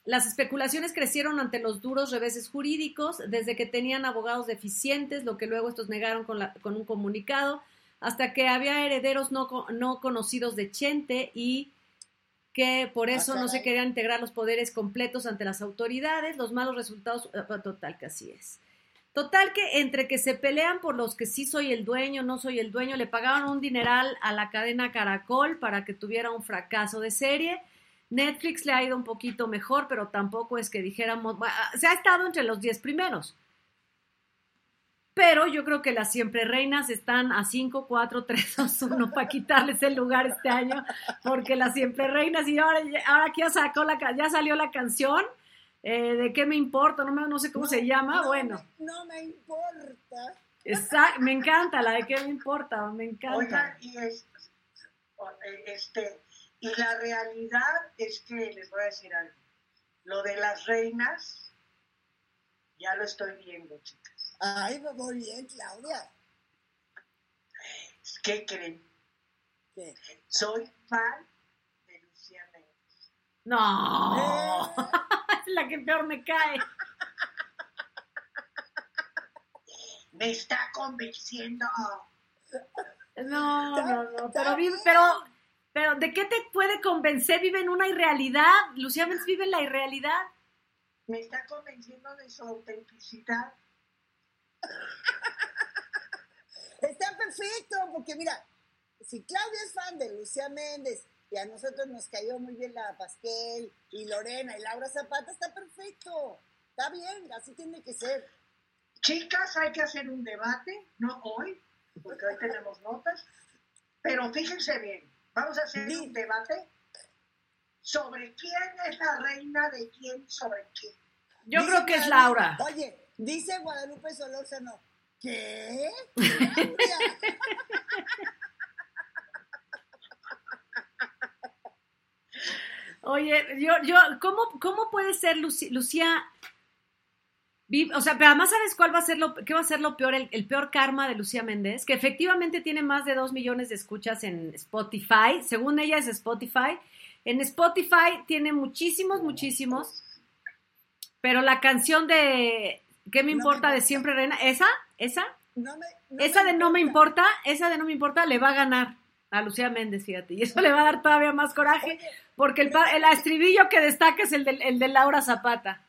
las especulaciones crecieron ante los duros reveses jurídicos, desde que tenían abogados deficientes, lo que luego estos negaron con, la- con un comunicado, hasta que había herederos no, no conocidos de Chente y que por eso no se querían integrar los poderes completos ante las autoridades, los malos resultados, eh, total que así es. Total que entre que se pelean por los que sí soy el dueño, no soy el dueño, le pagaban un dineral a la cadena Caracol para que tuviera un fracaso de serie. Netflix le ha ido un poquito mejor, pero tampoco es que dijéramos, bueno, se ha estado entre los 10 primeros. Pero yo creo que las siempre reinas están a 5, 4, 3, 2, 1 para quitarles el lugar este año, porque las siempre reinas, y ahora, ahora que ya, sacó la, ya salió la canción, eh, ¿de qué me importa? No, me- no sé cómo No, se llama, no bueno. me- no me importa. Exacto, me encanta la de qué me importa, me encanta. Oigan, y es, este, y la realidad es que les voy a decir algo. Lo de las reinas, ya lo estoy viendo, chicas. Ay, me voy bien, Claudia. ¿Qué creen? ¿Qué? Soy fan de Lucía Méndez. No, Eh, es la que peor me cae. Me está convenciendo. No, no, no, pero pero, pero ¿de qué te puede convencer? Vive en una irrealidad. Lucía Méndez vive en la irrealidad. Me está convenciendo de su autenticidad. Está perfecto, porque mira, si Claudia es fan de Lucía Méndez y a nosotros nos cayó muy bien la Pasquel y Lorena y Laura Zapata, está perfecto. Está bien, así tiene que ser. Chicas, hay que hacer un debate, no hoy, porque hoy tenemos notas, pero fíjense bien, vamos a hacer un debate sobre quién es la reina de quién sobre quién. Yo Dice creo que es Laura. Oye, dice Guadalupe Solórzano, ¿qué? Oye, yo, yo, ¿cómo, cómo puede ser Luci- Lucía? O sea, pero además, ¿sabes cuál va a ser lo, qué va a ser lo peor, el, el peor karma de Lucía Méndez? Que efectivamente tiene más de dos millones de escuchas en Spotify. Según ella es Spotify. En Spotify tiene muchísimos, muchísimos. Pero la canción de ¿Qué me No me importa de siempre reina? ¿Esa? ¿Esa? No me- no esa de no me importa, esa de no me importa le va a ganar a Lucía Méndez, fíjate. Y eso le va a dar todavía más coraje, porque el, el estribillo que destaca es el de, el de Laura Zapata.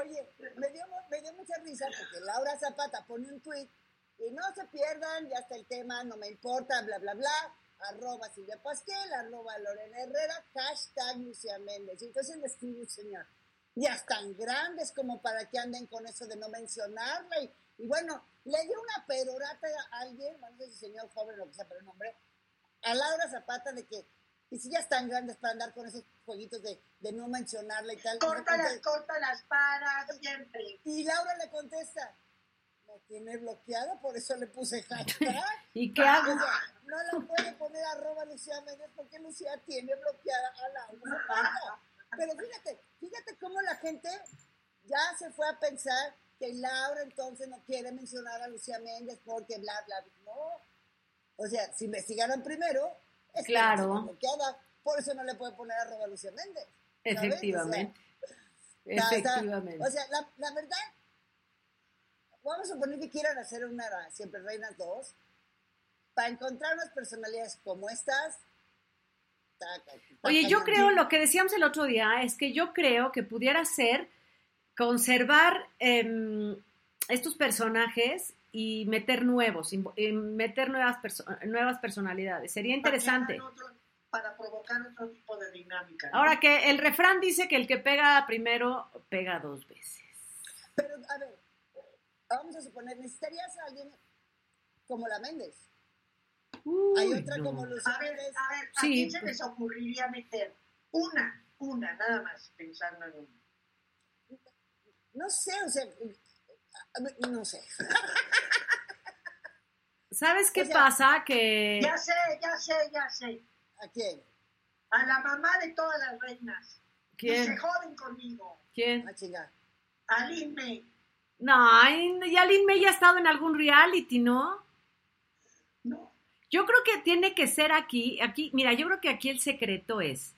Oye, me dio, me dio mucha risa porque Laura Zapata pone un tweet y no se pierdan, ya está el tema, no me importa, bla, bla, bla, arroba Silvia Pasquel, arroba Lorena Herrera, hashtag Lucía Méndez. Y entonces le escribe un señor, ya están grandes como para que anden con eso de no mencionarla. Y, y bueno, le dio una perorata a alguien, no sé si señor joven lo que sea, pero el nombre, a Laura Zapata de que, y si ya están grandes para andar con esos jueguitos de, de no mencionarla y tal. Córtalas, córtalas para siempre. Y Laura le contesta, me tiene bloqueada, por eso le puse hashtag. ¿Y qué hago? O sea, no la puede poner arroba Lucía Méndez porque Lucía tiene bloqueada a Laura. Pero fíjate, fíjate cómo la gente ya se fue a pensar que Laura entonces no quiere mencionar a Lucía Méndez porque bla, bla, bla. No. O sea, si investigaran primero, es Claro. bloqueada. Por eso no le puede poner arroba Lucía Méndez. ¿sabes? O sea, Efectivamente. Efectivamente. O sea, la, la verdad, vamos a suponer que quieran hacer una Siempre Reinas 2, para encontrar unas personalidades como estas. Oye, yo creo, lo que decíamos el otro día, es que yo creo que pudiera ser conservar em, estos personajes y meter nuevos, y meter nuevas, perso- nuevas personalidades. Sería interesante. Para, otro- provocar otro tipo de dinámica. ¿no? Ahora que el refrán dice que el que pega primero, pega dos veces. Pero, a ver, vamos a suponer, necesitarías a alguien como la Méndez. Hay otra no. como Lucía A ver, a ver, ¿a Sí, quién se pues. les ocurriría meter una, una, nada más, pensando en una? No sé, o sea, no sé. ¿Sabes qué O sea, pasa? Que Ya sé, ya sé, ya sé. ¿A quién? A la mamá de todas las reinas. Que se ¿Quién? joden conmigo. ¿Quién? A chingar. A Lin May. No, ya Lin May ya ha estado en algún reality, ¿no? No. Yo creo que tiene que ser aquí, aquí, mira, yo creo que aquí el secreto es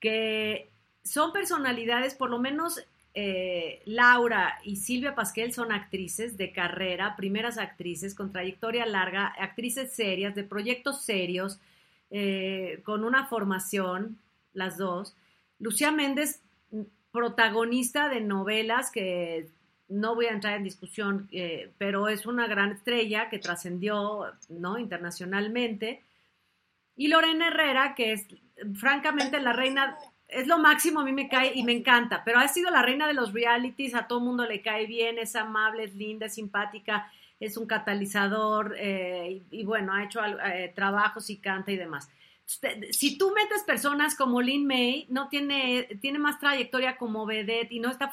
que son personalidades, por lo menos eh, Laura y Silvia Pasquel son actrices de carrera, primeras actrices con trayectoria larga, actrices serias, de proyectos serios, eh, con una formación, las dos. Lucía Méndez, mm, protagonista de novelas que no voy a entrar en discusión, eh, pero es una gran estrella que trascendió ¿no? internacionalmente. Y Lorena Herrera, que es francamente la reina, es lo máximo, a mí me cae y me encanta, pero ha sido la reina de los realities, a todo mundo le cae bien, es amable, es linda, es simpática, es un catalizador eh, y, bueno, ha hecho eh, trabajos y canta y demás. Si tú metes personas como Lin May, no tiene, tiene más trayectoria como vedette y no está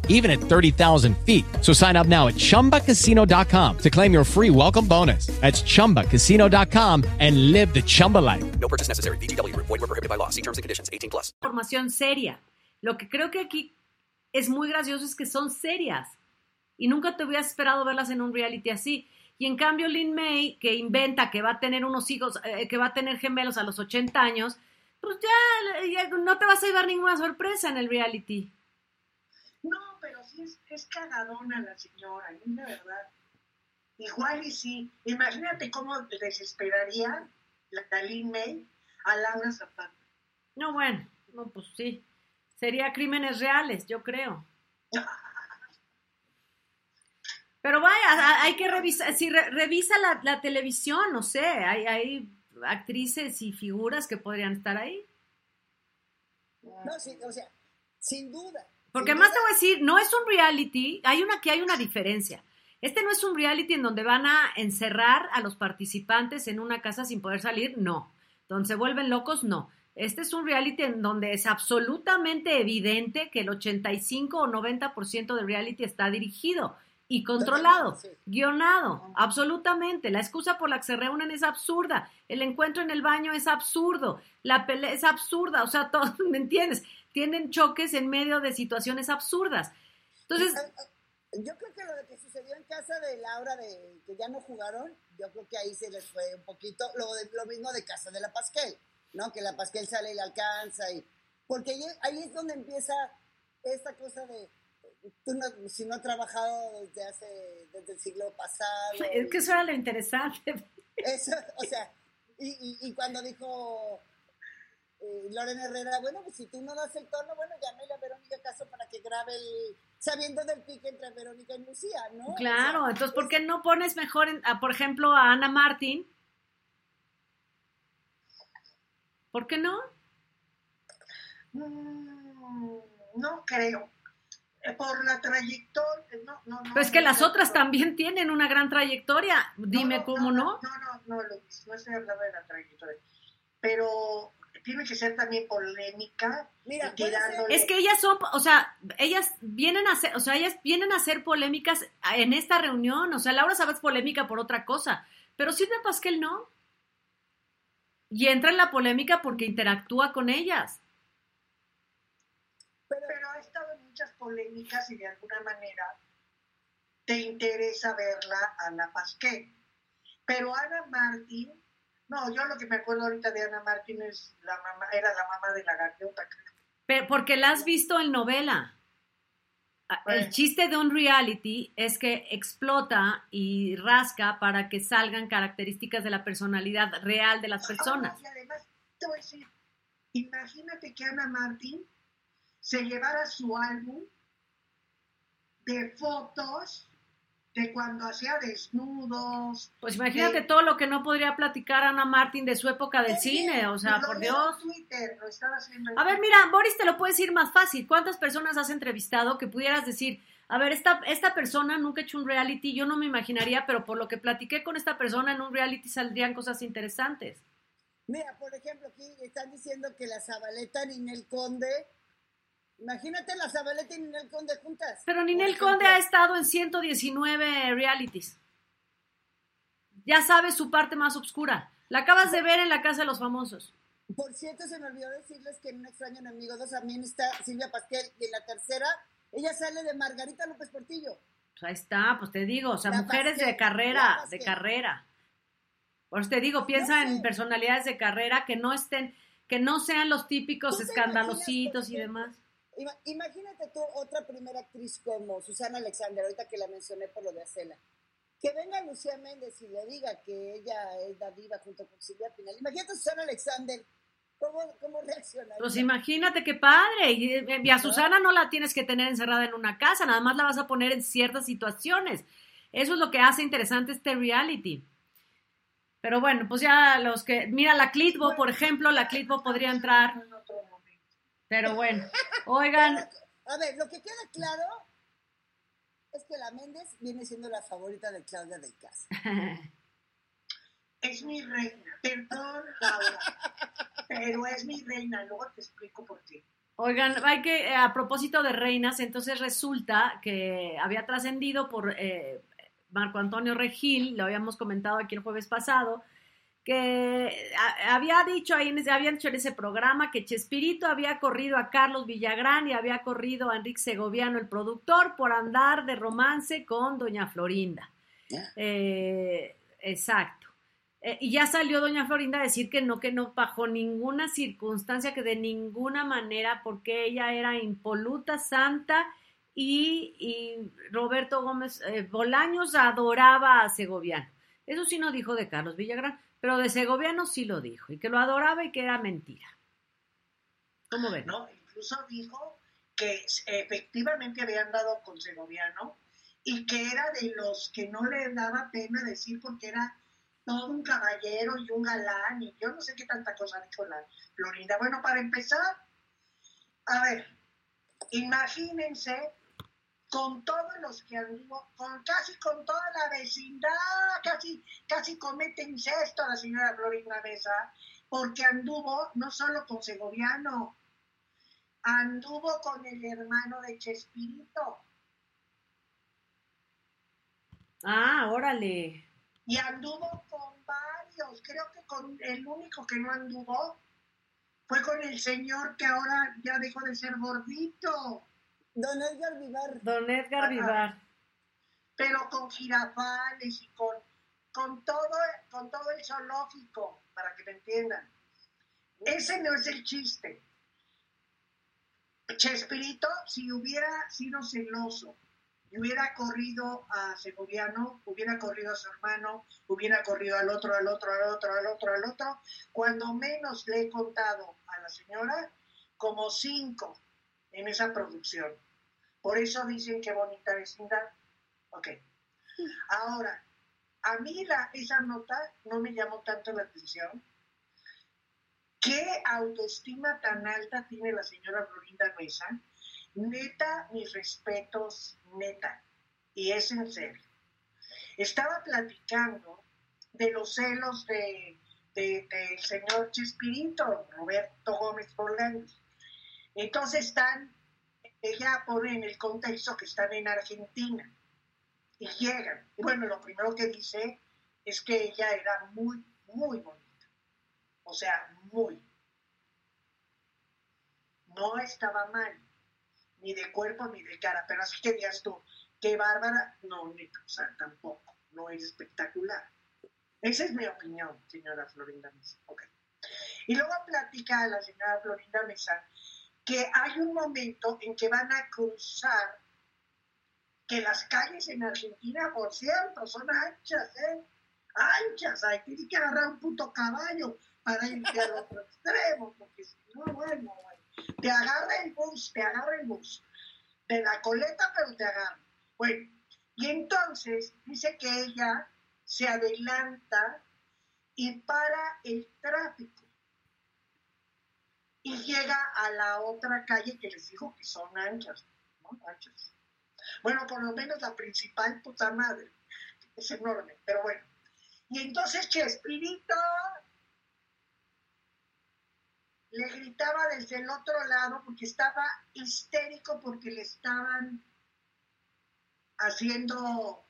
even at 30,000 feet. So sign up now at chumbacasino.com to claim your free welcome bonus. That's chumbacasino.com and live the Chumba life. No purchase necessary. VGW Group. Void were prohibited by law. See terms and conditions. 18 plus. formación seria. Lo que creo que aquí es muy gracioso es que son serias y nunca te hubieras esperado verlas en un reality así. Y en cambio Lin May, que inventa que va a tener unos hijos, eh, que va a tener gemelos a los 80 años, pues ya, ya no te vas a llevar ninguna sorpresa en el reality. No, es, es cagadona la señora, es de verdad. Igual y sí. Imagínate cómo desesperaría la, Lin May a Laura Zapata. No, bueno, no, pues sí. Sería crímenes reales, yo creo. Pero vaya, hay que revisar, si re- revisa la, la televisión, no sé, hay, hay actrices y figuras que podrían estar ahí. No, sí, o sea, sin duda. Porque sin más duda. te voy a decir, no es un reality, hay una que hay una diferencia. Este no es un reality en donde van a encerrar a los participantes en una casa sin poder salir, no. Donde se vuelven locos, no. Este es un reality en donde es absolutamente evidente que el 85 o 90% del reality está dirigido y controlado, guionado, absolutamente. La excusa por la que se reúnen es absurda. El encuentro en el baño es absurdo. La pelea es absurda. O sea, todo, ¿me entiendes? Tienen choques en medio de situaciones absurdas. Entonces, Yo creo que lo que sucedió en casa de Laura, de que ya no jugaron, yo creo que ahí se les fue un poquito lo, de- lo mismo de casa de la Pasquel, ¿no? Que la Pasquel sale y la alcanza. y Porque ahí, ahí es donde empieza esta cosa de, tú no, si no has trabajado desde hace, desde el siglo pasado. es que eso era lo interesante. Eso, o sea, y, y, y cuando dijo eh, Lorena Herrera, bueno, pues si tú no das el tono, bueno, llámele a Verónica Caso para que grabe el, sabiendo del pique entre Verónica y Lucía, ¿no? Claro, O sea, entonces, ¿por qué no pones mejor, en- a, por ejemplo, a Ana Martín? ¿Por qué no? Mm, no creo. Eh, Por la trayectoria, no, no, no. Pues es que no las otras también tienen una gran trayectoria. Dime cómo no. No, no, no, Luis, no estoy hablando de la trayectoria. Pero tiene que ser también polémica. Mira, tirándole- Es que ellas son, o sea, ellas vienen a hacer, o sea, ellas vienen a hacer polémicas en esta reunión. O sea, Laura Sabat es polémica por otra cosa, pero Silvia Pasquel no. Y entra en la polémica porque interactúa con ellas. pero, pero ha estado en muchas polémicas y de alguna manera te interesa verla a la Pasqué. Pero Ana Martín, no, yo lo que me acuerdo ahorita de Ana Martín es la mamá, era la mamá de la gaviota. creo. Pe- Porque la has visto en novela. Ah, El chiste de un reality es que explota y rasca para que salgan características de la personalidad real de las personas. Ah, y además, te voy a decir, imagínate que Ana Martín se llevara su álbum de fotos de cuando hacía desnudos. Pues imagínate de- todo lo que no podría platicar Ana Martín de su época del cine, o sea, por Dios. en Twitter, lo estaba haciendo en A ver, mira, Boris te lo puedes decir más fácil. ¿Cuántas personas has entrevistado que pudieras decir, a ver, esta, esta persona nunca ha hecho un reality, yo no me imaginaría, pero por lo que platiqué con esta persona en un reality saldrían cosas interesantes? mira, por ejemplo, aquí están diciendo que la Zabaleta Ninel Conde, imagínate la Zabaleta y Ninel Conde juntas. Pero Ninel. Conde ha estado en 119 realities. Ya sabes su parte más oscura. La acabas de ver en la Casa de los Famosos. Por cierto, se me olvidó decirles que en Un extraño enemigo 2 también está Silvia Pasquel y en la tercera, ella sale de Margarita López Portillo. Pues ahí está, pues te digo, o sea, La mujeres Pasquel, de carrera, de carrera. Por eso te digo, piensa No sé. en personalidades de carrera que no estén, que no sean los típicos ¿Tú te escandalositos y demás. Ima- Imagínate tú otra primera actriz como Susana Alexander, ahorita que la mencioné por lo de Acela. Que venga Lucía Méndez y le diga que ella es la diva junto con Silvia Pinal. Imagínate a Susana Alexander, ¿cómo, cómo reacciona? Pues imagínate qué padre. Y, y a Susana no la tienes que tener encerrada en una casa, nada más la vas a poner en ciertas situaciones. Eso es lo que hace interesante este reality. Pero bueno, pues ya los que. Mira, la Clitbo, por ejemplo, la Clitbo podría entrar. Pero bueno, oigan, A ver, lo que queda claro es que la Méndez viene siendo la favorita de Claudia de Casa. Es mi reina. Perdón, Laura. pero es mi reina. Luego te explico por qué. Oigan, hay que, eh, a propósito de reinas, entonces resulta que había trascendido por eh, Marco Antonio Regil, lo habíamos comentado aquí el jueves pasado, que había dicho ahí, en ese- habían dicho en ese programa que Chespirito había corrido a Carlos Villagrán y había corrido a Enrique Segoviano, el productor, por andar de romance con Doña Florinda. Eh, exacto. Eh, y ya salió doña Florinda a decir que no, que no, bajo ninguna circunstancia, que de ninguna manera, porque ella era impoluta, santa, y, y Roberto Gómez eh, Bolaños adoraba a Segoviano. Eso sí no dijo de Carlos Villagrán, Pero de Segoviano sí lo dijo, y que lo adoraba y que era mentira. ¿Cómo ven? ¿no? Incluso dijo que efectivamente había andado con Segoviano y que era de los que no le daba pena decir porque era todo un caballero y un galán y yo no sé qué tanta cosa dijo la Florinda. Bueno, para empezar, a ver, imagínense con todos los que anduvo, con casi con toda la vecindad, casi, casi comete incesto la señora Florinda Mesa, porque anduvo no solo con Segoviano, anduvo con el hermano de Chespirito. Ah, órale. Y anduvo con varios, creo que con el único que no anduvo fue con el señor que ahora ya dejó de ser gordito. Don Edgar Vivar. Don Edgar. Vivar. pero con jirafales y con, con, todo, con todo el zoológico, para que me entiendan. Ese no es el chiste. Chespirito, si hubiera sido celoso, y hubiera corrido a Segoviano, hubiera corrido a su hermano, hubiera corrido al otro, al otro, al otro, al otro, al otro, cuando menos le he contado a la señora, como cinco en esa producción. Por eso dicen que bonita vecindad. Ok. Ahora, a mí la, esa nota no me llamó tanto la atención. ¿Qué autoestima tan alta tiene la señora Florinda Mesa? Neta, mis respetos, neta. Y es en serio. Estaba platicando de los celos de, de- del señor Chespirito, Roberto Gómez Bolaños. Entonces están, ella pone en el contexto que están en Argentina y llegan. Bueno, lo primero que dice es que ella era muy, muy bonita. O sea, muy. No estaba mal, ni de cuerpo ni de cara, pero así que digas tú, qué bárbara, no, ni, o sea, tampoco, no es espectacular. Esa es mi opinión, señora Florinda Mesa. Ok. Y luego platica la señora Florinda Mesa que hay un momento en que van a cruzar, que las calles en Argentina, por cierto, son anchas, ¿eh? Anchas, hay que agarrar un puto caballo para irte al otro extremo, porque si no, bueno, bueno, te agarra el bus, te agarra el bus, de la coleta, pero te agarra. Bueno, y entonces dice que ella se adelanta y para el tráfico y llega a la otra calle que les dijo que son anchas, ¿no? Anchas. Bueno, por lo menos la principal, puta madre, es enorme, pero bueno. Y entonces Chespirito le gritaba desde el otro lado porque estaba histérico porque le estaban haciendo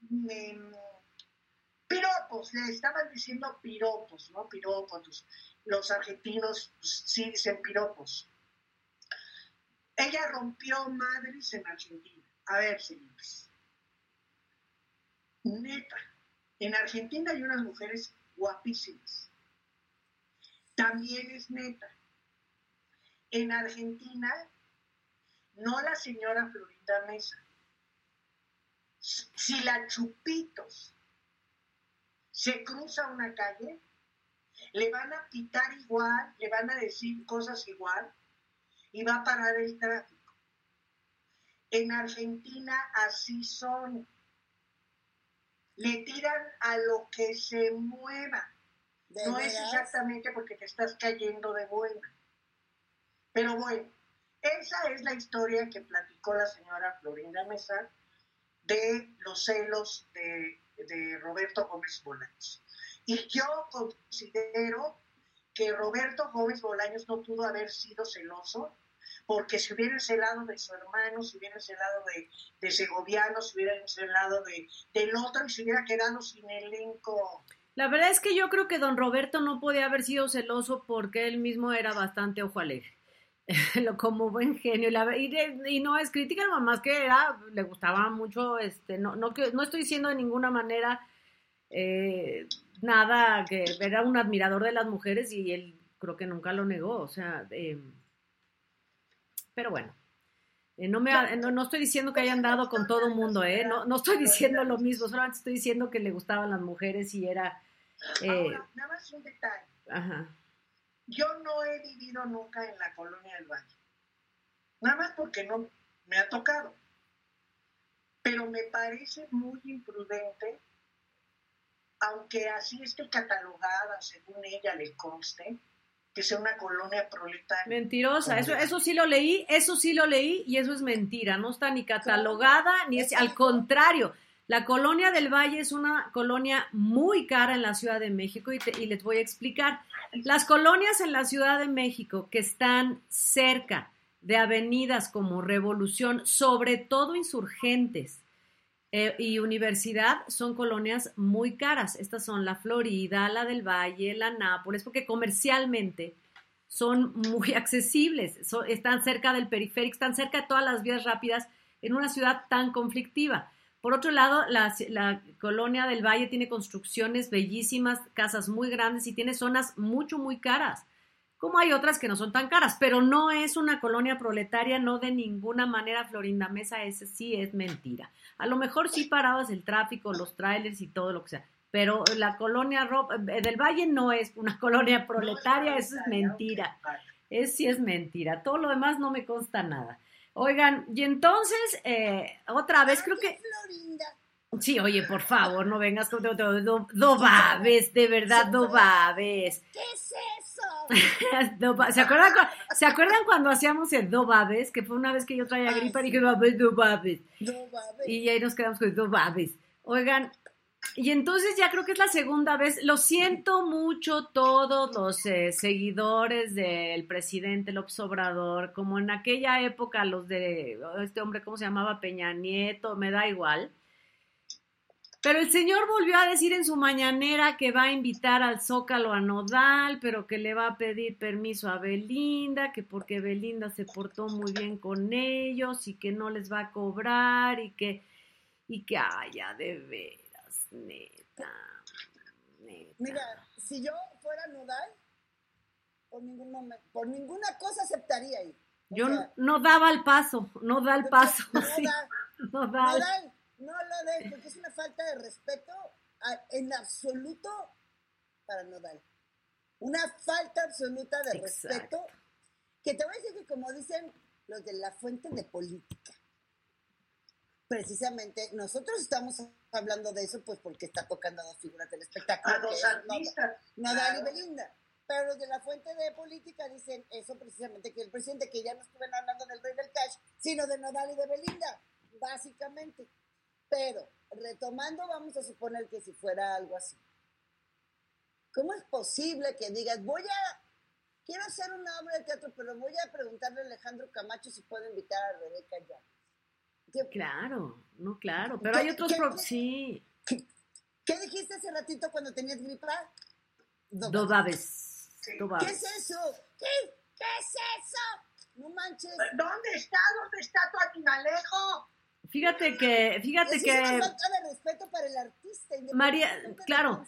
mm, piropos, le estaban diciendo piropos, ¿no? Piropos. Los, argentinos pues, sí dicen piropos. Ella rompió madres en Argentina. A ver, señores. Neta, en Argentina hay unas mujeres guapísimas. También es neta. En Argentina, no la señora Florinda Mesa. Si la Chupitos se cruza una calle, le van a pitar igual, le van a decir cosas igual y va a parar el tráfico. En Argentina así son. Le tiran a lo que se mueva. ¿De No es exactamente porque te estás cayendo de buena. Pero bueno, esa es la historia que platicó la señora Florinda Mesa de los celos de, de Roberto Gómez Bolaños. Y yo considero que Roberto Gómez Bolaños no pudo haber sido celoso, porque si hubiera celado de su hermano, si hubiera celado de, de Segoviano, si hubiera celado de, del otro y se hubiera quedado sin elenco. La verdad es que yo creo que don Roberto no podía haber sido celoso porque él mismo era bastante ojo alegre. Lo- como buen genio y, la- y y no es crítica nada más que era le gustaba mucho este no no que no estoy diciendo de ninguna manera eh, nada que era un admirador de las mujeres y él creo que nunca lo negó o sea eh, pero bueno eh, no, me, no, no estoy diciendo que haya andado con todo el mundo, ¿eh? No, no estoy diciendo lo mismo, solamente estoy diciendo que le gustaban las mujeres y era Eh, Ahora, nada más un detalle. ajá. Yo no he vivido nunca en la colonia del Valle. Nada más porque no me ha tocado. Pero me parece muy imprudente, aunque así esté catalogada, según ella le conste, que sea una colonia proletaria. Mentirosa, eso, eso sí lo leí, eso sí lo leí y eso es mentira, no está ni catalogada ni es, al contrario, la colonia del Valle es una colonia muy cara en la Ciudad de México y, te- y les voy a explicar. Las colonias en la Ciudad de México que están cerca de avenidas como Revolución, sobre todo insurgentes, eh, y universidad son colonias muy caras. Estas son la Florida, la del Valle, la Nápoles, porque comercialmente son muy accesibles, están cerca del periférico, están cerca de todas las vías rápidas en una ciudad tan conflictiva. Por otro lado, la, la colonia del Valle tiene construcciones bellísimas, casas muy grandes y tiene zonas mucho, muy caras como hay otras que no son tan caras, pero no es una colonia proletaria, no de ninguna manera, Florinda Mesa, ese sí es mentira. A lo mejor sí parabas el tráfico, los trailers y todo lo que sea, pero la colonia eh, del Valle no es una colonia proletaria, eso es mentira. Es sí es mentira, todo lo demás no me consta nada. Oigan, y entonces, eh, otra vez creo que... Florinda. Sí, oye, por favor, no vengas con do, do, babes, de verdad, do babes. ¿Qué es eso? ¿Se acuerdan, cu- ¿Se acuerdan cuando hacíamos el do babes? Que fue una vez que yo traía gripa y dije babes, do babes. Y ahí nos quedamos con do babes. Oigan, y entonces ya creo que es la segunda vez. Lo siento mucho todos los eh, seguidores del presidente López Obrador, como en aquella época los de este hombre, ¿cómo se llamaba? Peña Nieto, me da igual. Pero el señor volvió a decir en su mañanera que va a invitar al Zócalo a Nodal, pero que le va a pedir permiso a Belinda, que porque Belinda se portó muy bien con ellos y que no les va a cobrar y que, y que, ay, ya de neta, neta. Mira, si yo fuera nodal, por ningún momento, por ninguna cosa aceptaría ahí. O Yo sea, no daba el paso, no da el paso, no sí, da- no da el- Nodal, no lo des, porque es una falta de respeto a- en absoluto para Nodal. Una falta absoluta de Exacto. respeto. Que te voy a decir que como dicen los de la fuente de política, precisamente nosotros estamos hablando de eso pues porque está tocando a dos figuras del espectáculo. A dos artistas. Nadal y. Belinda. Pero los de la fuente de política dicen eso precisamente, que el presidente, que ya no estuvieron hablando del rey del cash, sino de Nadal y de Belinda, básicamente. Pero, retomando, vamos a suponer que si fuera algo así. ¿Cómo es posible que digas, voy a, quiero hacer una obra de teatro, pero voy a preguntarle a Alejandro Camacho si puedo invitar a Rebeca ya? ¿Qué, Claro, no, claro, pero ¿Qué- hay otros, qué- sí, qué dijiste hace ratito cuando tenías gripa? do babes, do ¿Qué es eso? ¿Qué? ¿Qué es eso? No manches. ¿Dónde está? ¿Dónde está tu animalejo? Fíjate que, fíjate Esa que... es una falta de respeto para el artista. María, claro.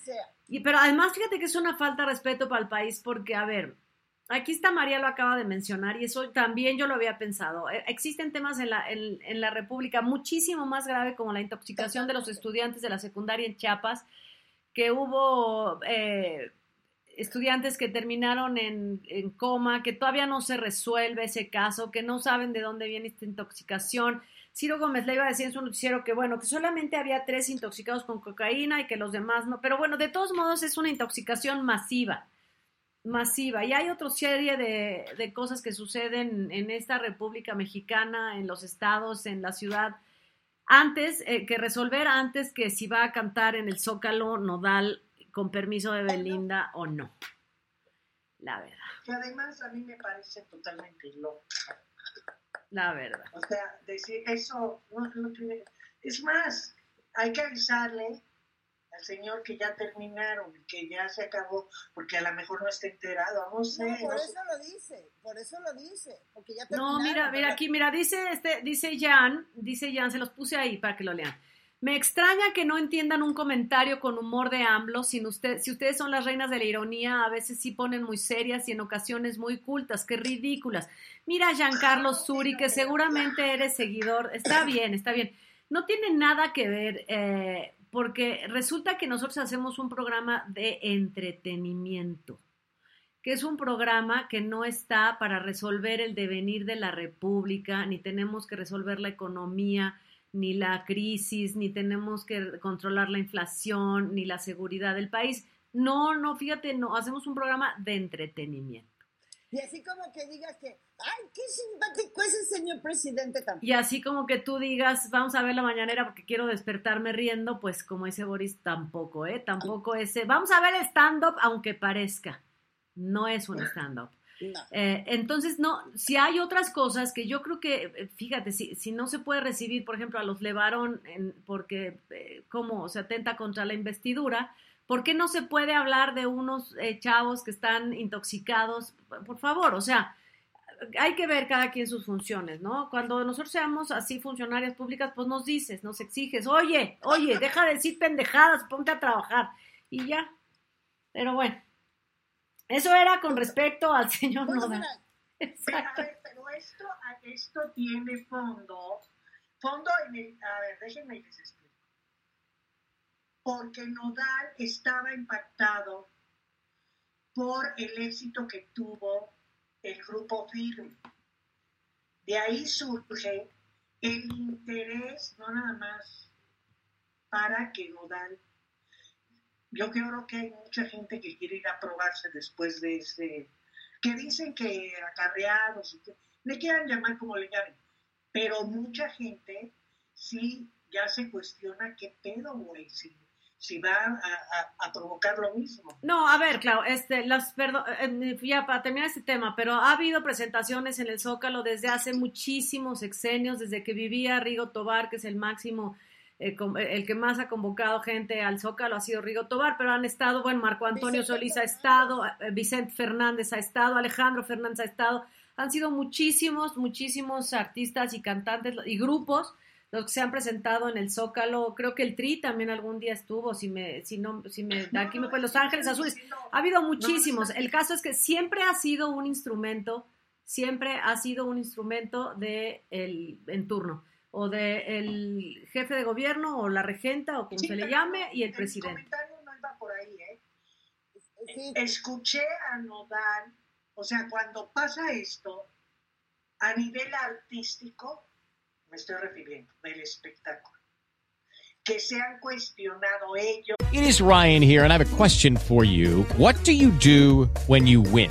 Y, pero además, fíjate que es una falta de respeto para el país porque, a ver, aquí está María lo acaba de mencionar y eso también yo lo había pensado. Eh, Existen temas en la, en, en la República muchísimo más grave como la intoxicación de los estudiantes de la secundaria en Chiapas, que hubo eh, estudiantes que terminaron en, en coma, que todavía no se resuelve ese caso, que no saben de dónde viene esta intoxicación. Ciro Gómez le iba a decir en su noticiero que, bueno, que solamente había tres intoxicados con cocaína y que los demás no. Pero bueno, de todos modos es una intoxicación masiva, masiva. Y hay otra serie de, de cosas que suceden en esta República Mexicana, en los estados, en la ciudad, antes, eh, que resolver antes que si va a cantar en el Zócalo Nodal con permiso de Belinda o no. La verdad, Que además a mí me parece totalmente loco. la verdad. O sea, decir eso no, no tiene... Es más, hay que avisarle al señor que ya terminaron, que ya se acabó, porque a lo mejor no está enterado, no sé. No, por no sé. eso lo dice, por eso lo dice, porque ya No, terminaron, mira, mira ¿verdad? aquí, mira, dice este, dice Jan, dice Jan, se los puse ahí para que lo lean. Me extraña que no entiendan un comentario con humor de AMLO, sin usted, si ustedes son las reinas de la ironía, a veces sí ponen muy serias y en ocasiones muy cultas, qué ridículas. Mira, Giancarlo Suri, que seguramente eres seguidor, está bien, está bien. No tiene nada que ver, eh, porque resulta que nosotros hacemos un programa de entretenimiento, que es un programa que no está para resolver el devenir de la República, ni tenemos que resolver la economía, ni la crisis, ni tenemos que controlar la inflación, ni la seguridad del país. No, no, fíjate, no, hacemos un programa de entretenimiento. Y así como que digas que, ay, qué simpático es el señor presidente también. Y así como que tú digas, vamos a ver la mañanera porque quiero despertarme riendo, pues como ese Boris tampoco, ¿eh? Tampoco ese, vamos a ver stand-up aunque parezca. No es un stand-up. Eh, entonces, no, si hay otras cosas que yo creo que, eh, fíjate, si, si no se puede recibir, por ejemplo, a los Levarón en, porque eh, como se atenta contra la investidura, ¿por qué no se puede hablar de unos chavos que están intoxicados? Por favor, o sea, hay que ver cada quien sus funciones, ¿no? Cuando nosotros seamos así funcionarias públicas, pues nos dices, nos exiges, oye, oye, deja de decir pendejadas, ponte a trabajar y ya. Pero bueno, eso era con respecto al señor Pues Nodal. mira, Pero, a Exacto. ver, pero esto, esto tiene fondo. Fondo en el. A ver, déjenme les explico. Porque Nodal estaba impactado por el éxito que tuvo el grupo Firme. De ahí surge el interés, no nada más para que Nodal. Yo creo que hay mucha gente que quiere ir a probarse después de ese que dicen que acarreados, le quieran llamar como le llamen, pero mucha gente sí ya se cuestiona qué pedo, güey, si, si va a, a- provocar lo mismo. No, a ver, claro, este, las, perdón, eh, ya para terminar este tema, pero ha habido presentaciones en el Zócalo desde hace muchísimos sexenios, desde que vivía Rigo Tobar, que es el máximo, el que más ha convocado gente al Zócalo ha sido Rigo Tobar, pero han estado, bueno, Marco Antonio Vicente Solís ha estado, eh, Vicente Fernández ha estado, Alejandro Fernández ha estado, han sido muchísimos, muchísimos artistas y cantantes y grupos los que se han presentado en el Zócalo, creo que el Tri también algún día estuvo, si me, si no, si me, de aquí me fue Los Ángeles Azules, ha habido muchísimos. El caso es que siempre ha sido un instrumento, siempre ha sido un instrumento de el en turno, o de el jefe de gobierno, o la regenta, o como Sí, se le llame, y el presidente. comentario no iba por ahí, ¿eh? sí, Escuché a Nodal, o sea, cuando pasa esto, a nivel artístico, me estoy refiriendo, del espectáculo, que se han cuestionado ellos. It is Ryan here, and I have a question for you. What do you do when you win?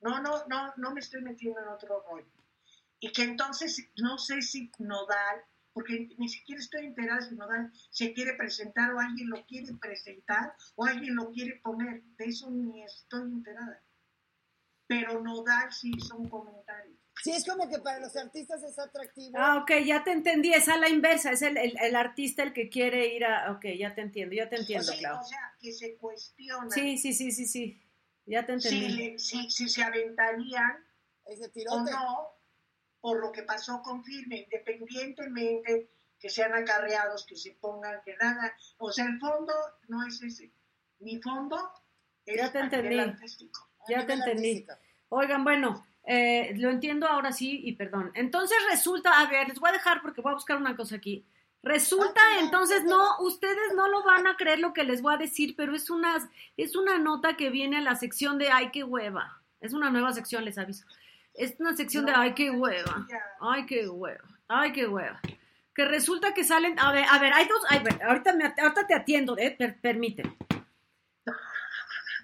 No, no, no, no me estoy metiendo en otro rollo. Y que entonces no sé si Nodal, porque ni siquiera estoy enterada si Nodal se quiere presentar o alguien lo quiere presentar o alguien lo quiere poner. De eso ni estoy enterada. Pero Nodal sí hizo un comentario. sí, es como que para los artistas es atractivo. Ah, ok, ya te entendí, es a la inversa, es el, el- el artista el que quiere ir a... Ok, ya te entiendo, ya te O entiendo, sea, Clau. o sea, que se cuestiona Sí, sí, sí, sí, sí, ya te si, entendí. le- si, si se aventarían ese o no por lo que pasó con Firme, independientemente que sean acarreados, que se pongan, que nada. O sea, el fondo no es ese. Mi fondo es Ya te a nivel entendí. artístico. a Ya te entendí. artístico. Oigan, bueno, eh, lo entiendo ahora sí y perdón. Entonces resulta, a ver, les voy a dejar porque voy a buscar una cosa aquí. Resulta, entonces no, ustedes no lo van a creer lo que les voy a decir, pero es una, es una nota que viene a la sección de ay, qué hueva. Es una nueva sección, les aviso. Es una sección de ay, qué hueva. Ay, qué hueva. Ay, qué hueva. que resulta que salen, a ver, a ver, hay dos, ay, ahorita, me, ahorita te atiendo, eh, per- permíteme.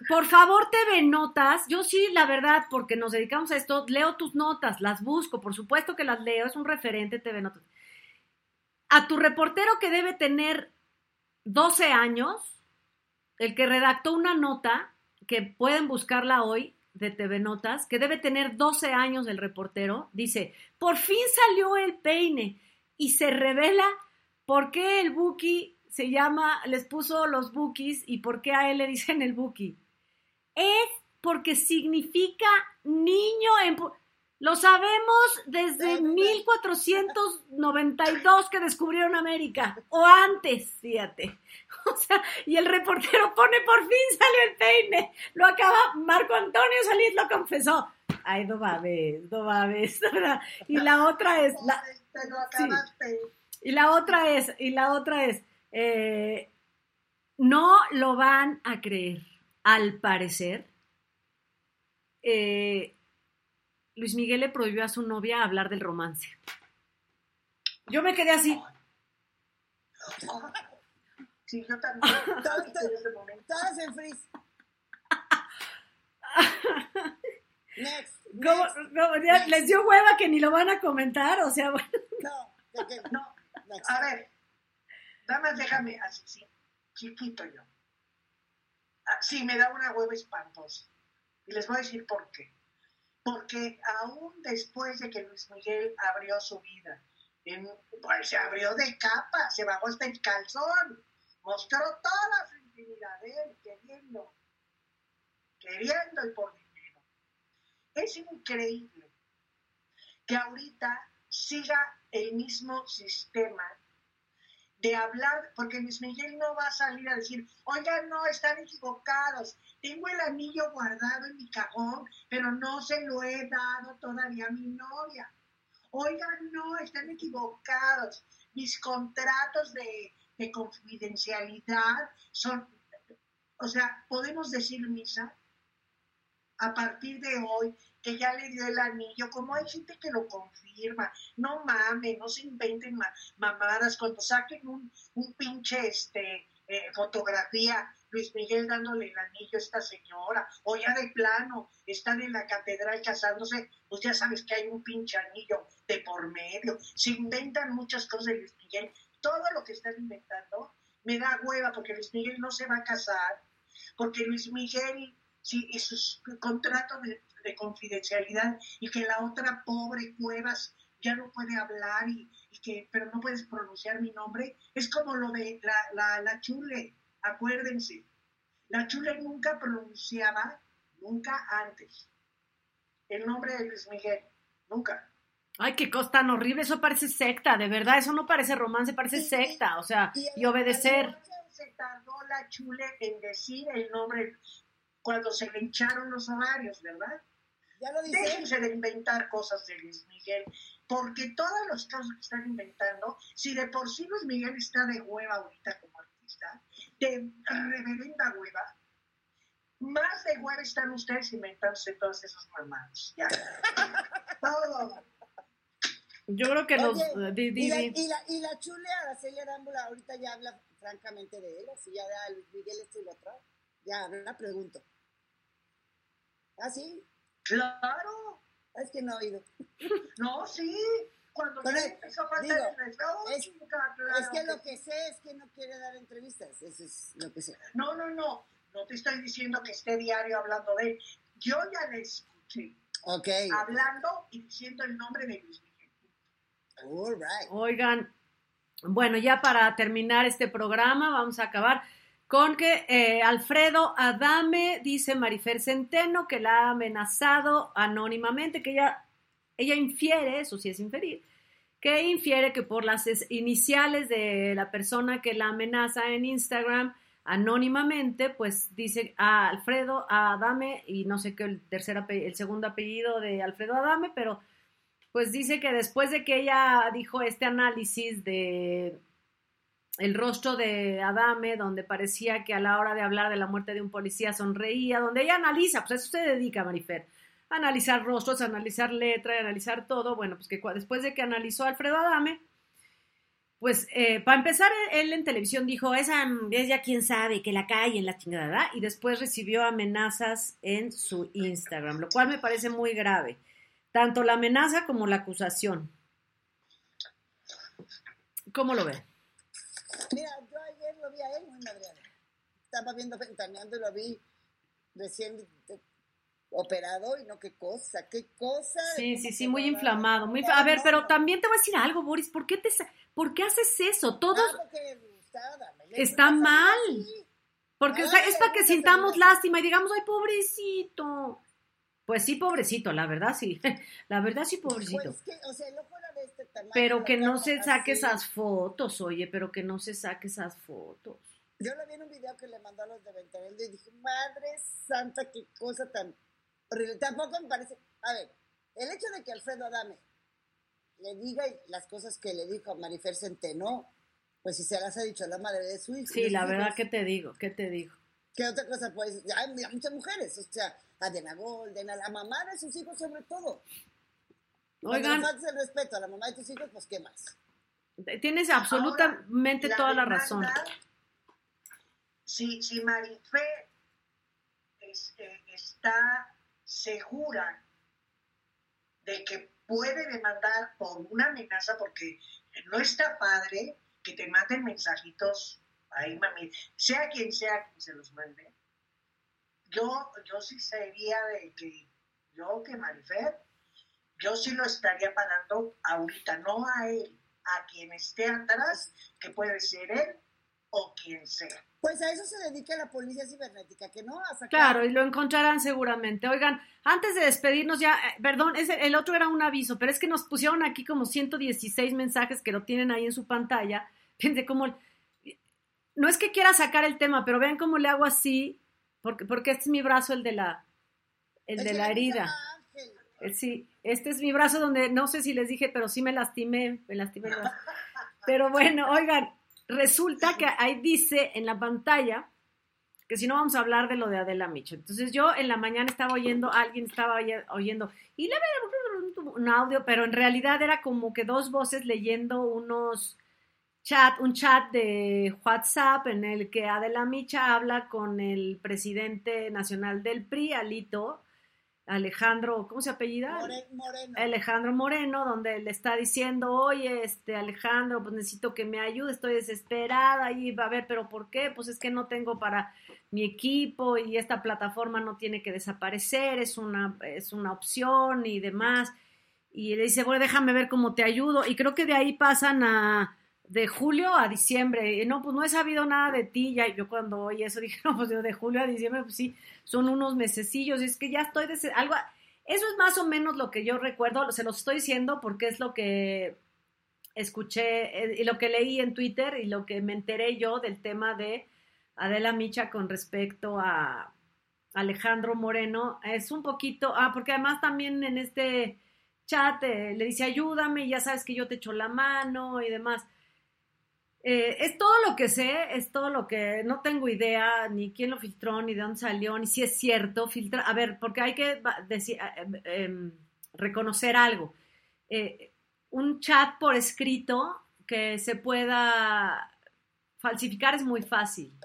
Por favor, TV Notas. Yo sí, la verdad, porque nos dedicamos a esto, leo tus notas, las busco, por supuesto que las leo, es un referente TV Notas. A tu reportero que debe tener 12 años, el que redactó una nota, que pueden buscarla hoy, de TV Notas, que debe tener 12 años el reportero, dice, por fin salió el peine y se revela por qué el Buki se llama, les puso los Bukis y por qué a él le dicen el Buki. Es porque significa niño en... Lo sabemos desde 1492 que descubrieron América, o antes, fíjate. O sea, y el reportero pone por fin salió el peine. Lo acaba, Marco Antonio Solís lo confesó. Ay, no mames, no. ¿verdad? Y la otra es, la, acabaste. y la otra es, y la otra es, eh, no lo van a creer. Al parecer, eh, Luis Miguel le prohibió a su novia hablar del romance. Yo me quedé así. Sí, yo también. Todas en freeze. Next. ¿Cómo- next. cómo- ya les dio hueva que ni lo van a comentar, o sea, bueno. No, de que- No, next. a ver, nada más déjame así, sí, chiquito yo. Ah, Sí, me da una hueva espantosa. Y les voy a decir por qué. Porque aún después de que Luis Miguel abrió su vida, pues se abrió de capa, se bajó hasta el calzón, mostró toda su intimidad, él queriendo, queriendo y por dinero. Es increíble que ahorita siga el mismo sistema de hablar, porque Luis Miguel no va a salir a decir, oigan, no, están equivocados, tengo el anillo guardado en mi cajón, pero no se lo he dado todavía a mi novia. Oigan, no, están equivocados, mis contratos de, de confidencialidad son, o sea, podemos decir misa a partir de hoy que ya le dio el anillo, como hay gente que lo confirma, no mames, no se inventen ma- mamadas, cuando saquen un, un pinche este, eh, fotografía, Luis Miguel dándole el anillo a esta señora, o ya de plano, están en la catedral casándose, pues ya sabes que hay un pinche anillo de por medio, se inventan muchas cosas de Luis Miguel, todo lo que están inventando me da hueva porque Luis Miguel no se va a casar, porque Luis Miguel sí, y sus contratos de, de confidencialidad y que la otra pobre Cuevas ya no puede hablar y, y que pero no puedes pronunciar mi nombre es como lo de la, la, la chule acuérdense la chule nunca pronunciaba nunca antes el nombre de Luis Miguel nunca Ay, qué cosa tan horrible, eso parece secta, de verdad, eso no parece romance, parece secta, o sea, y obedecer. se tardó la chule en decir el nombre cuando se le hincharon los ovarios verdad Ya lo dice. Déjense de inventar cosas de Luis Miguel, porque todos los casos que están inventando, si de por sí Luis Miguel está de hueva ahorita como artista, de reverenda hueva, más de hueva están ustedes inventándose todas esas mamadas. Ya. Todo. Yo creo que los... Oye, eh, di- di- y, la, y, la, y la chule Araceli Arámbula ahorita ya habla francamente de él, así ya da Luis Miguel esto y lo otro. Ya, la pregunto. ¿Ah, sí? Claro. Es que no he oído. No, sí. Cuando Pero, ya empezó a faltar digo, el respeto, es- chica, claro es que lo que sé es que no quiere dar entrevistas. Eso es lo que sé. No, no, no. No te estoy diciendo que esté diario hablando de él. Yo ya le escuché Ok. hablando y diciendo el nombre de Luis Miguel. All right. Oigan, bueno, ya para terminar este programa, vamos a acabar con que eh, Alfredo Adame, dice Marifer Centeno, que la ha amenazado anónimamente, que ella, ella infiere, eso sí es inferir, que infiere que por las es- iniciales de la persona que la amenaza en Instagram anónimamente, pues dice a Alfredo Adame, y no sé qué el tercer el segundo apellido de Alfredo Adame, pero pues dice que después de que ella dijo este análisis de el rostro de Adame, donde parecía que a la hora de hablar de la muerte de un policía sonreía, donde ella analiza, pues a eso se dedica Marifer, a analizar rostros, analizar letra, analizar todo, bueno, pues que después de que analizó Alfredo Adame, pues eh, para empezar, él en televisión dijo, esa es ya quién sabe, que la calle en la chingada. Y después recibió amenazas en su Instagram, lo cual me parece muy grave. Tanto la amenaza como la acusación. ¿Cómo lo ve? Mira, yo ayer lo vi a él muy madreado. Estaba viendo Ventaneando y lo vi recién operado y no qué cosa, qué cosa. Sí, sí, sí, muy inflamado. Muy, a ver, pero también te voy a decir algo, Boris, ¿por qué, te, por qué haces eso? Todos... Está mal. Porque o sea, es para que sintamos lástima y digamos, ay, pobrecito. Pues sí, pobrecito, la verdad sí. La verdad sí, pobrecito. pero que no se saque esas fotos, oye, pero que no se saque esas fotos. Yo lo vi en un video que le mandó a los de Ventanel y dije, madre santa, qué cosa tan horrible. Tampoco me parece. A ver, el hecho de que Alfredo Adame le diga las cosas que le dijo a Marifer Centeno, pues si se las ha dicho a la madre de su hijo. Sí, la verdad, ¿qué te digo? ¿Qué te digo? ¿Qué otra cosa puedes decir? Hay muchas mujeres, o sea, a Dena Golden, a la mamá de sus hijos sobre todo. Oigan. Cuando le el respeto a la mamá de tus hijos, pues ¿qué más? Tienes absolutamente toda la razón. Si, si Marifer este, está segura de que puede demandar por una amenaza, porque no está padre que te manden mensajitos ahí, mami, sea quien sea quien se los mande. Yo, yo sí sería de que yo que Marifer, yo sí lo estaría pagando ahorita, no a él, a quien esté atrás, que puede ser él o quien sea. Pues a eso se dedica la policía cibernética, que no a sacar... Claro, y lo encontrarán seguramente. Oigan, antes de despedirnos ya, eh, perdón, ese, el otro era un aviso, pero es que nos pusieron aquí como 116 mensajes que lo tienen ahí en su pantalla. Fíjense cómo... No es que quiera sacar el tema, pero vean cómo le hago así, porque, porque este es mi brazo, el de la, el de la herida. Eh, sí, este es mi brazo donde no sé si les dije, pero sí me lastimé, me lastimé. Pero bueno, oigan, resulta que ahí dice en la pantalla que si no vamos a hablar de lo de Adela Micho. Entonces yo en la mañana estaba oyendo, alguien estaba oyendo, y le un audio, pero en realidad era como que dos voces leyendo unos chat, un chat de WhatsApp en el que Adela Micha habla con el presidente nacional del PRI, Alito, Alejandro, ¿cómo se apellida? Moreno. Alejandro Moreno, donde le está diciendo, oye, este Alejandro, pues necesito que me ayude, estoy desesperada y va a ver, pero ¿por qué? Pues es que no tengo para mi equipo y esta plataforma no tiene que desaparecer, es una, es una opción y demás. Y le dice, bueno, déjame ver cómo te ayudo. Y creo que de ahí pasan a, de julio a diciembre. No, pues no he sabido nada de ti. Ya, yo cuando oí eso dije, no, pues de julio a diciembre, pues sí, son unos mesecillos. Y es que ya estoy de algo. Eso es más o menos lo que yo recuerdo. Se lo estoy diciendo porque es lo que escuché eh, y lo que leí en Twitter y lo que me enteré yo del tema de Adela Micha con respecto a Alejandro Moreno. Es un poquito, ah, porque además también en este chat eh, le dice ayúdame, ya sabes que yo te echo la mano y demás. Eh, es todo lo que sé, es todo lo que no tengo idea, ni quién lo filtró, ni de dónde salió, ni si es cierto. Filtra, a ver, porque hay que decir, eh, em, reconocer algo. Eh, un chat por escrito que se pueda falsificar es muy fácil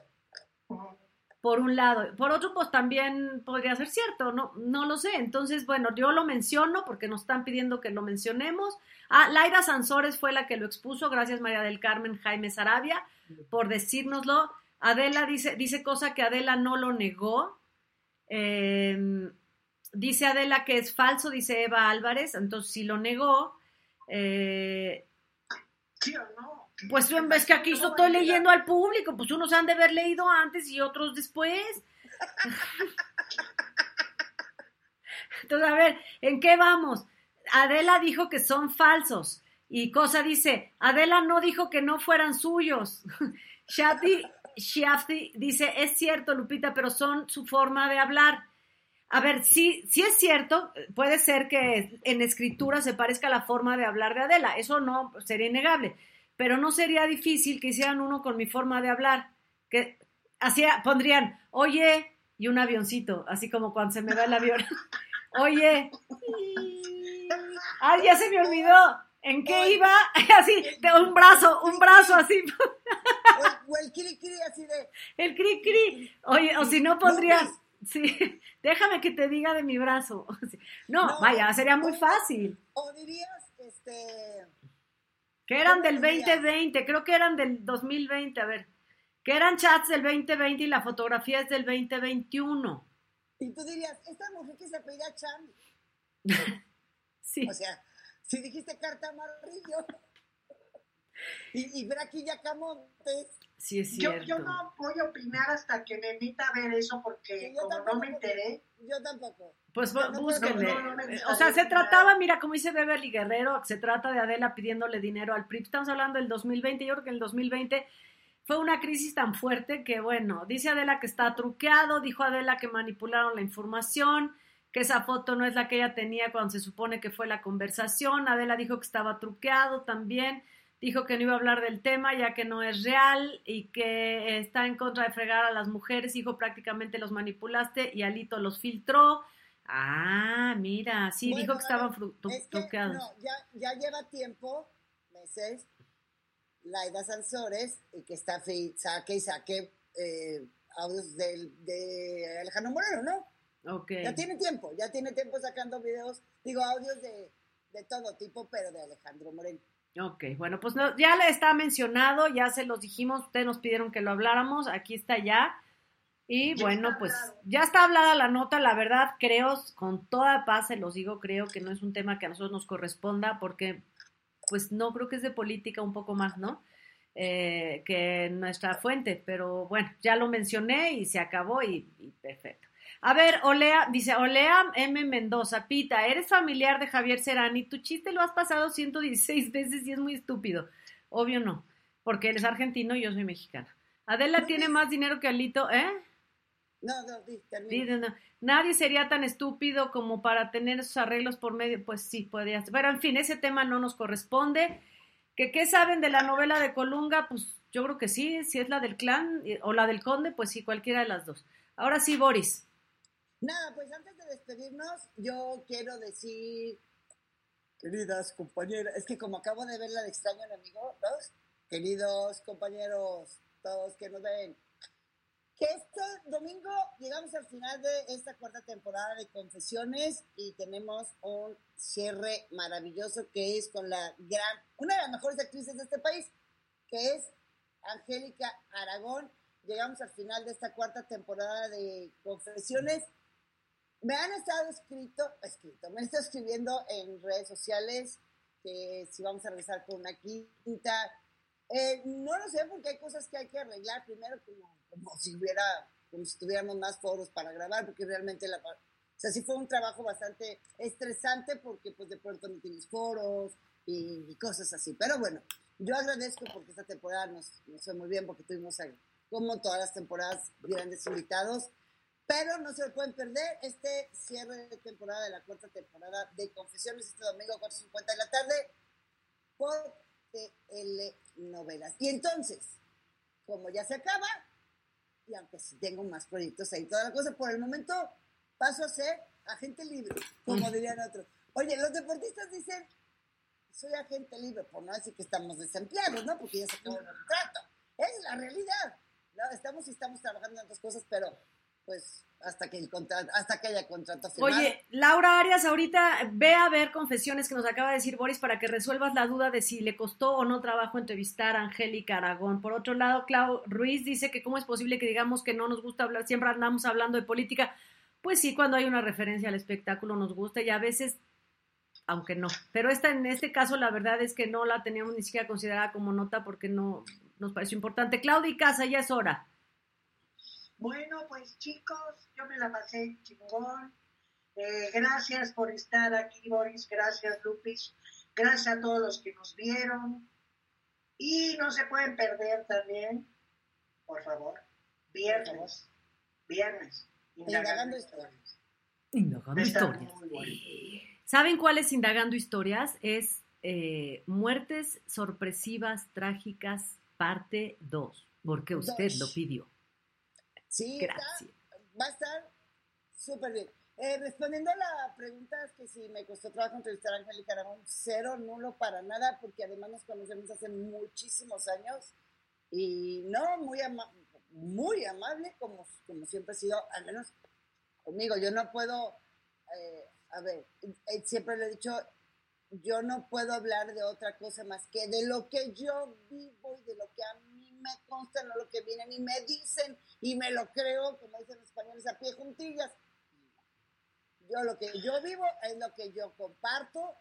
por un lado. Por otro, pues también podría ser cierto, no, no lo sé. Entonces, bueno, yo lo menciono porque nos están pidiendo que lo mencionemos. Ah, Laira Sansores fue la que lo expuso, gracias María del Carmen Jaime Sarabia por decírnoslo. Adela dice, dice cosa que Adela no lo negó. Em, dice Adela que es falso, dice Eva Álvarez, entonces si lo negó. Eh, ¿Sí o no? Pues es que aquí estoy leyendo al público, pues unos han de haber leído antes y otros después. Entonces, a ver, ¿en qué vamos? Adela dijo que son falsos. Y Cosa dice, Adela no dijo que no fueran suyos. Shafti, dice, es cierto, Lupita, pero son su forma de hablar. A ver, sí, sí es cierto, puede ser que en escritura se parezca a la forma de hablar de Adela, eso no sería innegable pero no sería difícil que hicieran uno con mi forma de hablar, que hacía, pondrían, oye, y un avioncito, así como cuando se me va el avión, oye, ay, ya se me olvidó, ¿En qué iba? Así, de un brazo, un brazo así. O, o el cri cri así de. El cri cri. Oye, o si no pondrías. Sí, déjame que te diga de mi brazo. No, No, vaya, sería muy o- fácil. O dirías, este. Que eran del ¿Cómo diría? 2020, creo que eran del 2020, a ver. Que eran chats del 2020 y la fotografía es del 2021. Y tú dirías, esta mujer que se apellida Chan. Sí. O sea, si dijiste carta amarillo. Y, y Braki Yacamontes. Sí, es Yo, cierto. yo no voy a opinar hasta que me invita a ver eso porque yo como no me enteré, Yo tampoco. Pues No, bu- no, búsquenle. no, no, no me Eh, o sea, se trataba, mira, como dice Beverly Guerrero, se trata de Adela pidiéndole dinero al PRI. Estamos hablando del 2020. Yo creo que el 2020 fue una crisis tan fuerte que, bueno, dice Adela que está truqueado, dijo Adela que manipularon la información, que esa foto no es la que ella tenía cuando se supone que fue la conversación. Adela dijo que estaba truqueado también. Dijo que no iba a hablar del tema ya que no es real y que está en contra de fregar a las mujeres. Dijo prácticamente los manipulaste y Alito los filtró. Ah, mira, sí, Bueno, dijo que estaban Es que, no, ya, ya lleva tiempo, meses, Laida Sansores, y que está saque y saque eh, audios de Alejandro Moreno, ¿no? Ok. Ya tiene tiempo, ya tiene tiempo sacando videos, digo, audios de, de todo tipo, pero de Alejandro Moreno. Ok, bueno, pues no, ya le está mencionado, ya se los dijimos, ustedes nos pidieron que lo habláramos, aquí está ya. Y Ya bueno, pues hablado. ya está hablada la nota, la verdad, creo, con toda paz se los digo, creo que no es un tema que a nosotros nos corresponda, porque pues no creo que es de política un poco más, ¿no? Eh, que nuestra fuente, pero bueno, ya lo mencioné y se acabó y, y perfecto. A ver, Olea, dice Olea M. Mendoza, Pita, eres familiar de Javier Serani, tu chiste lo has pasado 116 veces y es muy estúpido. Obvio no, porque él es argentino y yo soy mexicana. Adela tiene más dinero que Alito, ¿eh? No, no. Sí, no. Nadie sería tan estúpido como para tener esos arreglos por medio, pues sí, podría ser. Pero en fin, ese tema no nos corresponde. ¿Que qué saben de la novela de Colunga? Pues yo creo que sí, si es la del clan eh, o la del conde, pues sí, cualquiera de las dos. Ahora sí, Boris. Nada, pues antes de despedirnos, yo quiero decir, queridas compañeras, es que como acabo de ver la de extraño enemigo, ¿dos? Queridos compañeros, todos que nos ven, que este domingo llegamos al final de esta cuarta temporada de Confesiones y tenemos un cierre maravilloso que es con la gran, una de las mejores actrices de este país, que es Angélica Aragón. Llegamos al final de esta cuarta temporada de Confesiones. Me han estado escrito, escrito, me han estado escribiendo en redes sociales que si vamos a regresar con una quinta. Eh, no lo sé porque hay cosas que hay que arreglar primero como, como si hubiera, como si tuviéramos más foros para grabar, porque realmente la, o sea, sí fue un trabajo bastante estresante porque pues de pronto no tienes foros y, y cosas así. Pero bueno, yo agradezco porque esta temporada nos, nos fue muy bien porque tuvimos, como todas las temporadas, grandes invitados. Pero no se lo pueden perder este cierre de temporada de la cuarta temporada de Confesiones este domingo a 4.50 de la tarde por TL Novelas. Y entonces, como ya se acaba, y aunque sí tengo más proyectos ahí, toda la cosa, por el momento paso a ser agente libre, como dirían otros. Oye, los deportistas dicen, soy agente libre, por no decir que estamos desempleados, ¿no? Porque ya se acabó el contrato. Es la realidad. ¿no? Estamos y estamos trabajando en otras cosas, pero pues hasta que hasta que haya contrato firmado. Oye, Laura Arias, ahorita ve a ver confesiones que nos acaba de decir Boris para que resuelvas la duda de si le costó o no trabajo entrevistar a Angélica Aragón. Por otro lado, Clau Ruiz dice que cómo es posible que digamos que no nos gusta hablar, siempre andamos hablando de política. Pues sí, cuando hay una referencia al espectáculo nos gusta y a veces, aunque no. Pero esta, en este caso la verdad es que no la teníamos ni siquiera considerada como nota porque no nos pareció importante. Claudia y Casa, ya es hora. Bueno, pues chicos, yo me la pasé chingón. Eh, gracias por estar aquí, Boris. Gracias, Lupis. Gracias a todos los que nos vieron. Y no se pueden perder también, por favor, viernes. Viernes. Indagando historias. Indagando historias. muy bueno. ¿Saben cuál es Indagando Historias? Es eh, Muertes Sorpresivas Trágicas, parte 2, porque usted Dos. lo pidió. Sí, Gracias. está- va a estar súper bien. Eh, respondiendo a la pregunta, es que si me costó trabajo entrevistar a Angélica Aragón, cero, nulo para nada, porque además nos conocemos hace muchísimos años y no, muy, ama muy amable, como, como siempre ha sido, al menos conmigo. Yo no puedo, eh, a ver, eh, siempre le he dicho, yo no puedo hablar de otra cosa más que de lo que yo vivo y de lo que a mí me consta, no lo que vienen y me dicen y me lo creo, como dicen los españoles, a pie juntillas. Yo lo que yo vivo es lo que yo comparto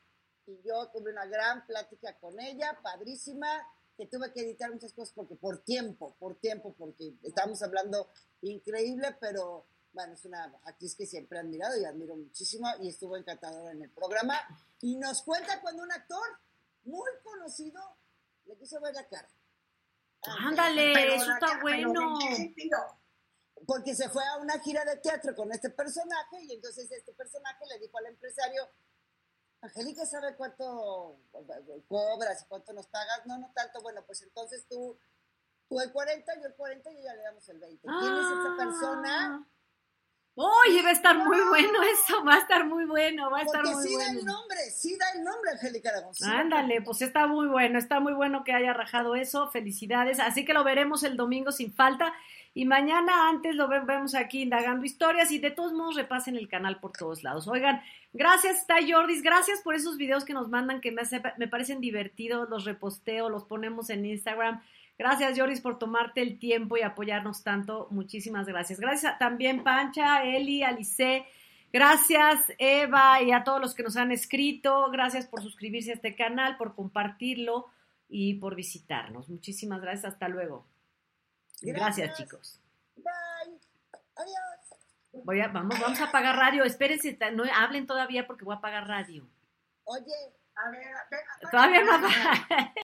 y yo tuve una gran plática con ella, padrísima, que tuve que editar muchas cosas porque por tiempo, por tiempo, porque estábamos hablando increíble, pero bueno, es una actriz que siempre he admirado y admiro muchísimo y estuvo encantadora en el programa. Y nos cuenta cuando un actor muy conocido le quiso ver la cara. Ándale, eso está bueno. Porque se fue a una gira de teatro con este personaje y entonces este personaje le dijo al empresario, Angélica sabe cuánto cobras y cuánto nos pagas. No, no tanto. Bueno, pues entonces tú, tú el 40, yo el 40 y ya le damos el 20. ¿Quién es esta persona? Oye, va a estar muy bueno eso, va a estar muy bueno, va a estar Porque muy sí bueno. da el nombre, sí da el nombre, Angélica sí el Ándale, pues está muy bueno, está muy bueno que haya rajado eso, felicidades. Así que lo veremos el domingo sin falta. Y mañana antes lo ve- vemos aquí indagando historias y de todos modos repasen el canal por todos lados. Oigan, gracias, está Jordis, gracias por esos videos que nos mandan que me, hace- me parecen divertidos, los reposteo, los ponemos en Instagram. Gracias, Jordis, por tomarte el tiempo y apoyarnos tanto. Muchísimas gracias. Gracias también Pancha, Eli, Alice. Gracias, Eva, y a todos los que nos han escrito. Gracias por suscribirse a este canal, por compartirlo y por visitarnos. Muchísimas gracias. Hasta luego. Gracias, Gracias. chicos. Bye. Adiós. Voy a, vamos, vamos a apagar radio. Espérense, no hablen todavía porque voy a apagar radio. Oye, A ver, a ver, Todavía no apaga.